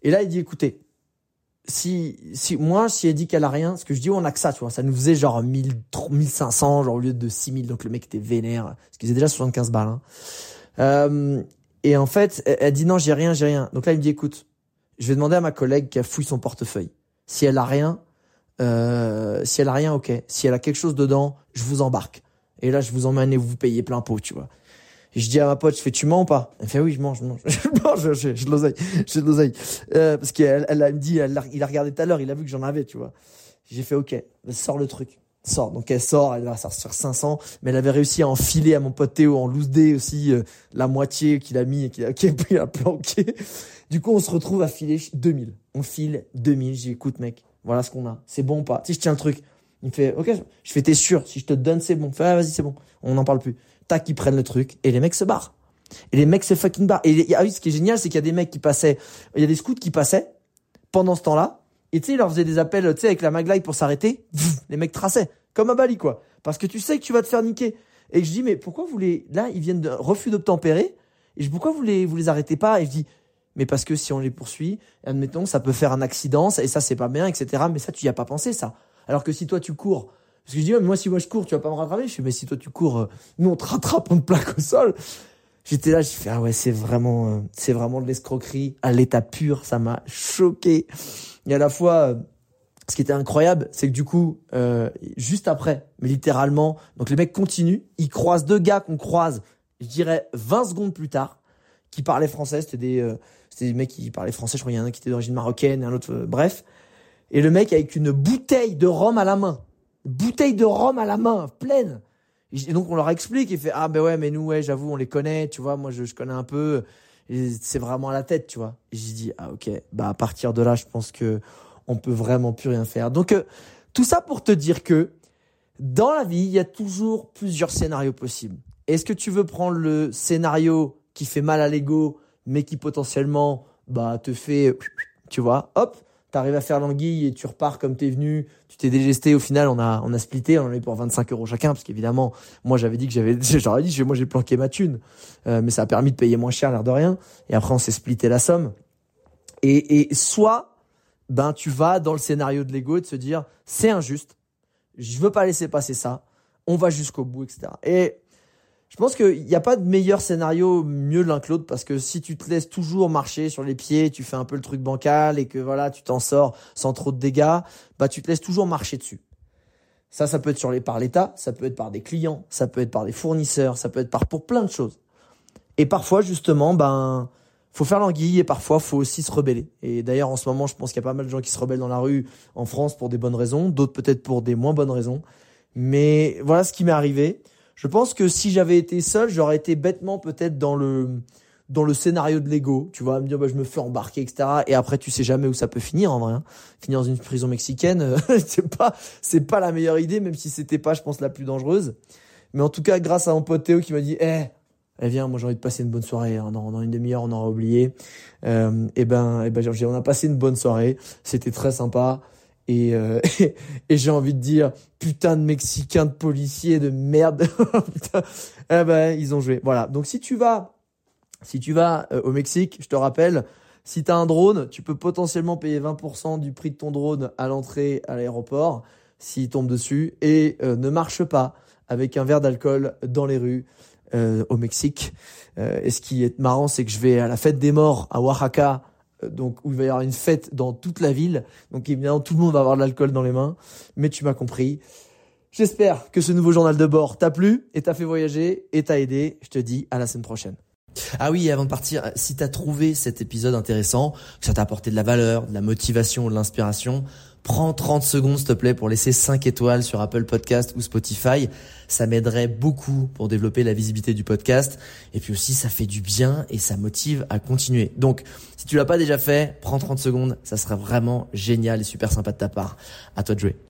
Et là, il dit, écoutez, si, si, moi, si elle dit qu'elle a rien, ce que je dis, on a que ça, tu vois, ça nous faisait genre 1000, 1500, genre au lieu de 6000, donc le mec était vénère, parce qu'il faisait déjà 75 balles, hein. Euh, et en fait, elle, dit non, j'ai rien, j'ai rien. Donc là, il me dit, écoute, je vais demander à ma collègue qui a fouillé son portefeuille. Si elle a rien, euh, si elle a rien, ok. Si elle a quelque chose dedans, je vous embarque. Et là, je vous emmène et vous payez plein pot, tu vois. Je dis à ma pote, je fais, tu mens ou pas? Elle fait, oui, je mange, je mange. <laughs> je mange, j'ai de l'oseille, j'ai de l'oseille. Euh, parce qu'elle elle, me dit, il a regardé tout à l'heure, il a vu que j'en avais, tu vois. J'ai fait, ok, sors le truc. Sors. Donc elle sort, elle va sortir 500, mais elle avait réussi à enfiler à mon pote Théo en loose day aussi euh, la moitié qu'il a mis et qu'il a, <laughs> qu'il a planquer. Du coup, on se retrouve à filer 2000. On file 2000. J'ai écoute mec, voilà ce qu'on a. C'est bon ou pas? Sais, je tiens le truc. Il me fait, ok, je fais, t'es sûr, si je te donne, c'est bon. Fais, ah, vas-y, c'est bon. On n'en parle plus tac, ils prennent le truc, et les mecs se barrent. Et les mecs se fucking barrent. Et ah oui, ce qui est génial, c'est qu'il y a des mecs qui passaient, il y a des scouts qui passaient pendant ce temps-là, et tu sais, ils leur faisaient des appels, tu sais, avec la maglite pour s'arrêter. Les mecs traçaient, comme à Bali, quoi. Parce que tu sais que tu vas te faire niquer. Et je dis, mais pourquoi vous les, là, ils viennent de refus d'obtempérer, et je, pourquoi vous les, vous les arrêtez pas? Et je dis, mais parce que si on les poursuit, admettons, ça peut faire un accident, et ça, c'est pas bien, etc. Mais ça, tu y as pas pensé, ça. Alors que si toi, tu cours, parce que je dis, moi, si moi je cours, tu vas pas me rattraper. Je fais, mais si toi tu cours, euh, nous on te rattrape, on te plaque au sol. J'étais là, j'ai fait, ah ouais, c'est vraiment, euh, c'est vraiment de l'escroquerie à l'état pur. Ça m'a choqué. Et à la fois, euh, ce qui était incroyable, c'est que du coup, euh, juste après, mais littéralement, donc les mecs continuent, ils croisent deux gars qu'on croise, je dirais 20 secondes plus tard, qui parlaient français, c'était des, euh, c'était des mecs qui parlaient français, je crois qu'il y en a un qui était d'origine marocaine un autre, bref. Et le mec avec une bouteille de rhum à la main, bouteille de rhum à la main, pleine. Et donc on leur explique, il fait ah ben ouais mais nous ouais j'avoue on les connaît, tu vois, moi je, je connais un peu, c'est vraiment à la tête, tu vois. Et j'ai dit ah ok, bah à partir de là je pense que on peut vraiment plus rien faire. Donc euh, tout ça pour te dire que dans la vie il y a toujours plusieurs scénarios possibles. Est-ce que tu veux prendre le scénario qui fait mal à l'ego mais qui potentiellement bah te fait tu vois hop t'arrives à faire l'anguille et tu repars comme t'es venu, tu t'es dégesté, au final on a on a splitté, on en est pour 25 euros chacun, parce qu'évidemment moi j'avais dit que j'avais, <laughs> j'aurais dit moi j'ai planqué ma thune, euh, mais ça a permis de payer moins cher l'air de rien, et après on s'est splitté la somme. Et, et soit ben tu vas dans le scénario de l'ego et de se dire c'est injuste, je veux pas laisser passer ça, on va jusqu'au bout, etc. Et je pense qu'il n'y a pas de meilleur scénario mieux l'un que l'autre parce que si tu te laisses toujours marcher sur les pieds, tu fais un peu le truc bancal et que voilà, tu t'en sors sans trop de dégâts, bah tu te laisses toujours marcher dessus. Ça, ça peut être sur les par l'État, ça peut être par des clients, ça peut être par des fournisseurs, ça peut être par pour plein de choses. Et parfois, justement, ben, faut faire l'anguille et parfois faut aussi se rebeller. Et d'ailleurs, en ce moment, je pense qu'il y a pas mal de gens qui se rebellent dans la rue en France pour des bonnes raisons, d'autres peut-être pour des moins bonnes raisons. Mais voilà ce qui m'est arrivé. Je pense que si j'avais été seul, j'aurais été bêtement peut-être dans le dans le scénario de l'ego, tu vois, me dire bah, je me fais embarquer, etc. Et après tu sais jamais où ça peut finir en vrai. Hein. Finir dans une prison mexicaine, euh, <laughs> c'est pas c'est pas la meilleure idée, même si c'était pas, je pense, la plus dangereuse. Mais en tout cas, grâce à mon pote Théo qui m'a dit, eh, eh viens, moi j'ai envie de passer une bonne soirée. Hein. Dans, une demi-heure, on aura oublié. Euh, et ben, et ben, on a passé une bonne soirée. C'était très sympa. Et, euh, <laughs> et j'ai envie de dire, putain de Mexicains, de policiers, de merde. <laughs> eh ben, ils ont joué. Voilà. Donc si tu vas, si tu vas euh, au Mexique, je te rappelle, si tu as un drone, tu peux potentiellement payer 20% du prix de ton drone à l'entrée à l'aéroport s'il tombe dessus. Et euh, ne marche pas avec un verre d'alcool dans les rues. au Mexique. et ce qui est marrant, c'est que je vais à la fête des morts à Oaxaca donc où il va y avoir une fête dans toute la ville. Donc évidemment, tout le monde va avoir de l'alcool dans les mains. Mais tu m'as compris. J'espère que ce nouveau journal de bord t'a plu et t'a fait voyager et t'a aidé. Je te dis à la semaine prochaine. Ah oui, avant de partir, si t'as trouvé cet épisode intéressant, que ça t'a apporté de la valeur, de la motivation, de l'inspiration, Prends 30 secondes, s'il te plaît, pour laisser 5 étoiles sur Apple Podcast ou Spotify. Ça m'aiderait beaucoup pour développer la visibilité du podcast. Et puis aussi, ça fait du bien et ça motive à continuer. Donc, si tu l'as pas déjà fait, prends 30 secondes. Ça serait vraiment génial et super sympa de ta part. À toi de jouer.